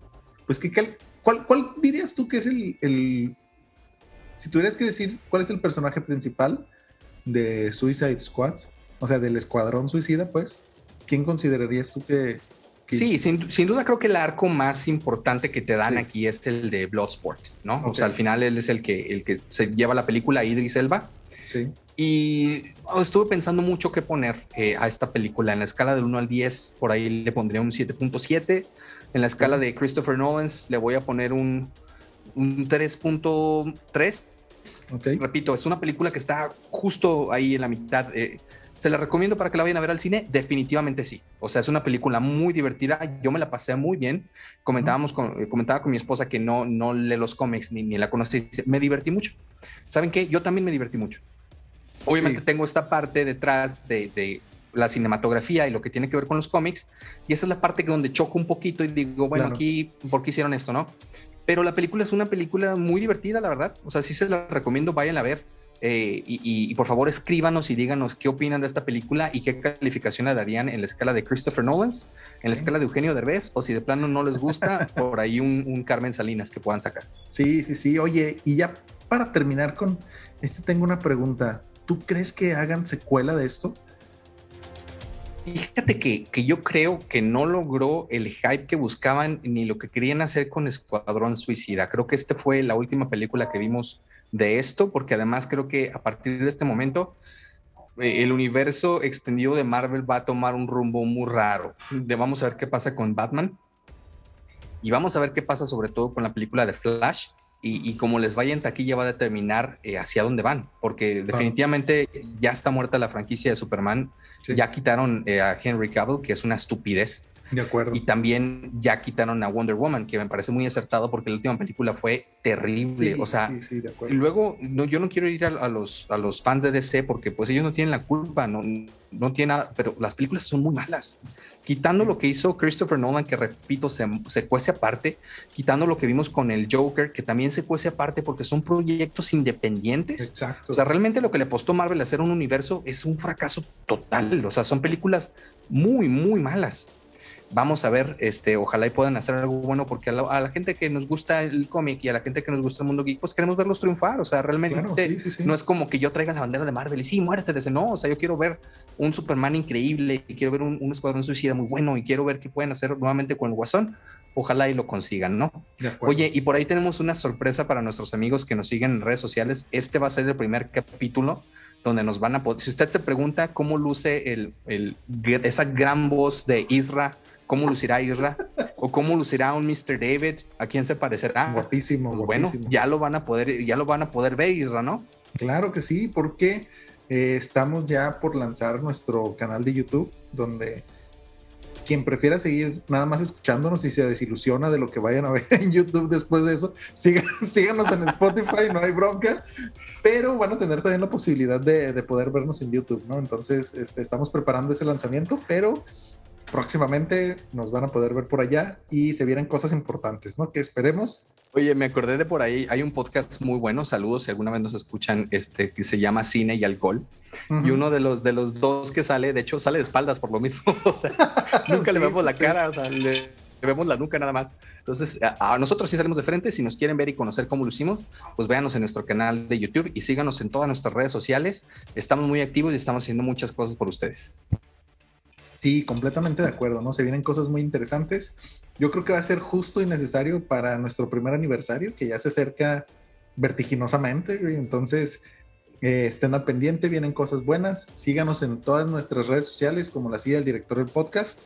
pues, ¿qué, ¿Cuál, dirías tú que es el, Si tuvieras que decir cuál es el personaje principal de Suicide Squad, o sea, del Escuadrón Suicida, pues, ¿quién considerarías tú que... Sí, sin, duda creo que el arco más importante que te dan aquí es el de Bloodsport, ¿no? O sea, al final él es el que, el que se lleva la película Idris Elba. Sí. Y estuve pensando mucho qué poner eh, a esta película. En la escala del 1 al 10, por ahí le pondría un 7.7. En la escala de Christopher Nolan le voy a poner un, un 3.3. Repito, es una película que está justo ahí en la mitad. Eh, ¿Se la recomiendo para que la vayan a ver al cine? Definitivamente sí. O sea, es una película muy divertida. Yo me la pasé muy bien. Comentábamos con, eh, comentaba con mi esposa que no, no lee los cómics ni, ni la conocí. Me divertí mucho. ¿Saben qué? Yo también me divertí mucho. Obviamente tengo esta parte detrás de, de, la cinematografía y lo que tiene que ver con los cómics, y esa es la parte que donde choco un poquito y digo, bueno, aquí, ¿por qué hicieron esto, no? Pero la película es una película muy divertida, la verdad. O sea, sí se la recomiendo, vayan a ver. Eh, y, por favor escríbanos y díganos qué opinan de esta película y qué calificación le darían en la escala de Christopher Nolan, en la escala de Eugenio Derbez, o si de plano no les gusta, por ahí un, un, Carmen Salinas que puedan sacar. Sí, sí, sí. Oye, y ya para terminar con este, tengo una pregunta. ¿Tú crees que hagan secuela de esto? Fíjate que, que, yo creo que no logró el hype que buscaban ni lo que querían hacer con Escuadrón Suicida. Creo que esta fue la última película que vimos de esto, porque además creo que a partir de este momento eh, el universo extendido de Marvel va a tomar un rumbo muy raro. Vamos a ver qué pasa con Batman y vamos a ver qué pasa sobre todo con la película de Flash y, y como les vaya en taquilla va a determinar eh, hacia dónde van, porque definitivamente ya está muerta la franquicia de Superman ya quitaron eh, a Henry Cavill, que es una estupidez. De acuerdo. Y también ya quitaron a Wonder Woman, que me parece muy acertado porque la última película fue terrible. o sea, sí, de acuerdo. y luego no, yo no quiero ir a, los, a los fans de DC porque pues ellos no tienen la culpa, no, no tienen nada, pero las películas son muy malas quitando lo que hizo Christopher Nolan, que repito, se, se, cuece aparte, quitando lo que vimos con el Joker, que también se cuece aparte porque son proyectos independientes. Exacto. O sea, realmente lo que le apostó Marvel a hacer un universo es un fracaso total. O sea, son películas muy, muy malas vamos a ver, este, ojalá y puedan hacer algo bueno, porque a la, gente que nos gusta el cómic y a la gente que nos gusta el mundo geek, pues queremos verlos triunfar. O sea, realmente no es como que yo traiga la bandera de Marvel y sí, muerte desde no. O sea, yo quiero ver un Superman increíble y quiero ver un, escuadrón suicida muy bueno y quiero ver qué pueden hacer nuevamente con el Guasón. Ojalá y lo consigan, ¿no? Oye, y por ahí tenemos una sorpresa para nuestros amigos que nos siguen en redes sociales. Este va a ser el primer capítulo donde nos van a poder. Si usted se pregunta cómo luce el, el, esa gran voz de Isra cómo lucirá Isra o cómo lucirá un Mr. David, a quién se parecerá. Guapísimo, pues bueno, ya lo van a poder, ya lo van a poder ver, Isra, ¿no? Claro que sí, porque Eh, estamos ya por lanzar nuestro canal de YouTube, donde quien prefiera seguir nada más escuchándonos y se desilusiona de lo que vayan a ver en YouTube después de eso, síganos en Spotify, no hay bronca, pero van a tener también la posibilidad de, poder vernos en YouTube, ¿no? Entonces, este, estamos preparando ese lanzamiento, pero próximamente nos van a poder ver por allá y se vienen cosas importantes, ¿no? Que esperemos. Oye, me acordé de por ahí, hay un podcast muy bueno, saludos si alguna vez nos escuchan, este, que se llama Cine y Alcohol. Y uno de los, de los dos que sale, de hecho, sale de espaldas por lo mismo. o sea, nunca le vemos la cara, o sea, le, vemos la nuca nada más. Entonces, a, nosotros sí salimos de frente. Si nos quieren ver y conocer cómo lo hicimos, pues véanos en nuestro canal de YouTube y síganos en todas nuestras redes sociales. Estamos muy activos y estamos haciendo muchas cosas por ustedes. Sí, completamente de acuerdo, ¿no? Se vienen cosas muy interesantes. Yo creo que va a ser justo y necesario para nuestro primer aniversario, que ya se acerca vertiginosamente. Entonces, eh, estén al pendiente, vienen cosas buenas. Síganos en todas nuestras redes sociales, como la silla del director del podcast.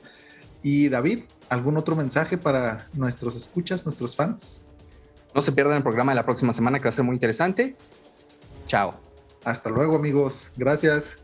Y David, ¿algún otro mensaje para nuestros escuchas, nuestros fans? No se pierdan el programa de la próxima semana, que va a ser muy interesante. Chao. Hasta luego, amigos. Gracias.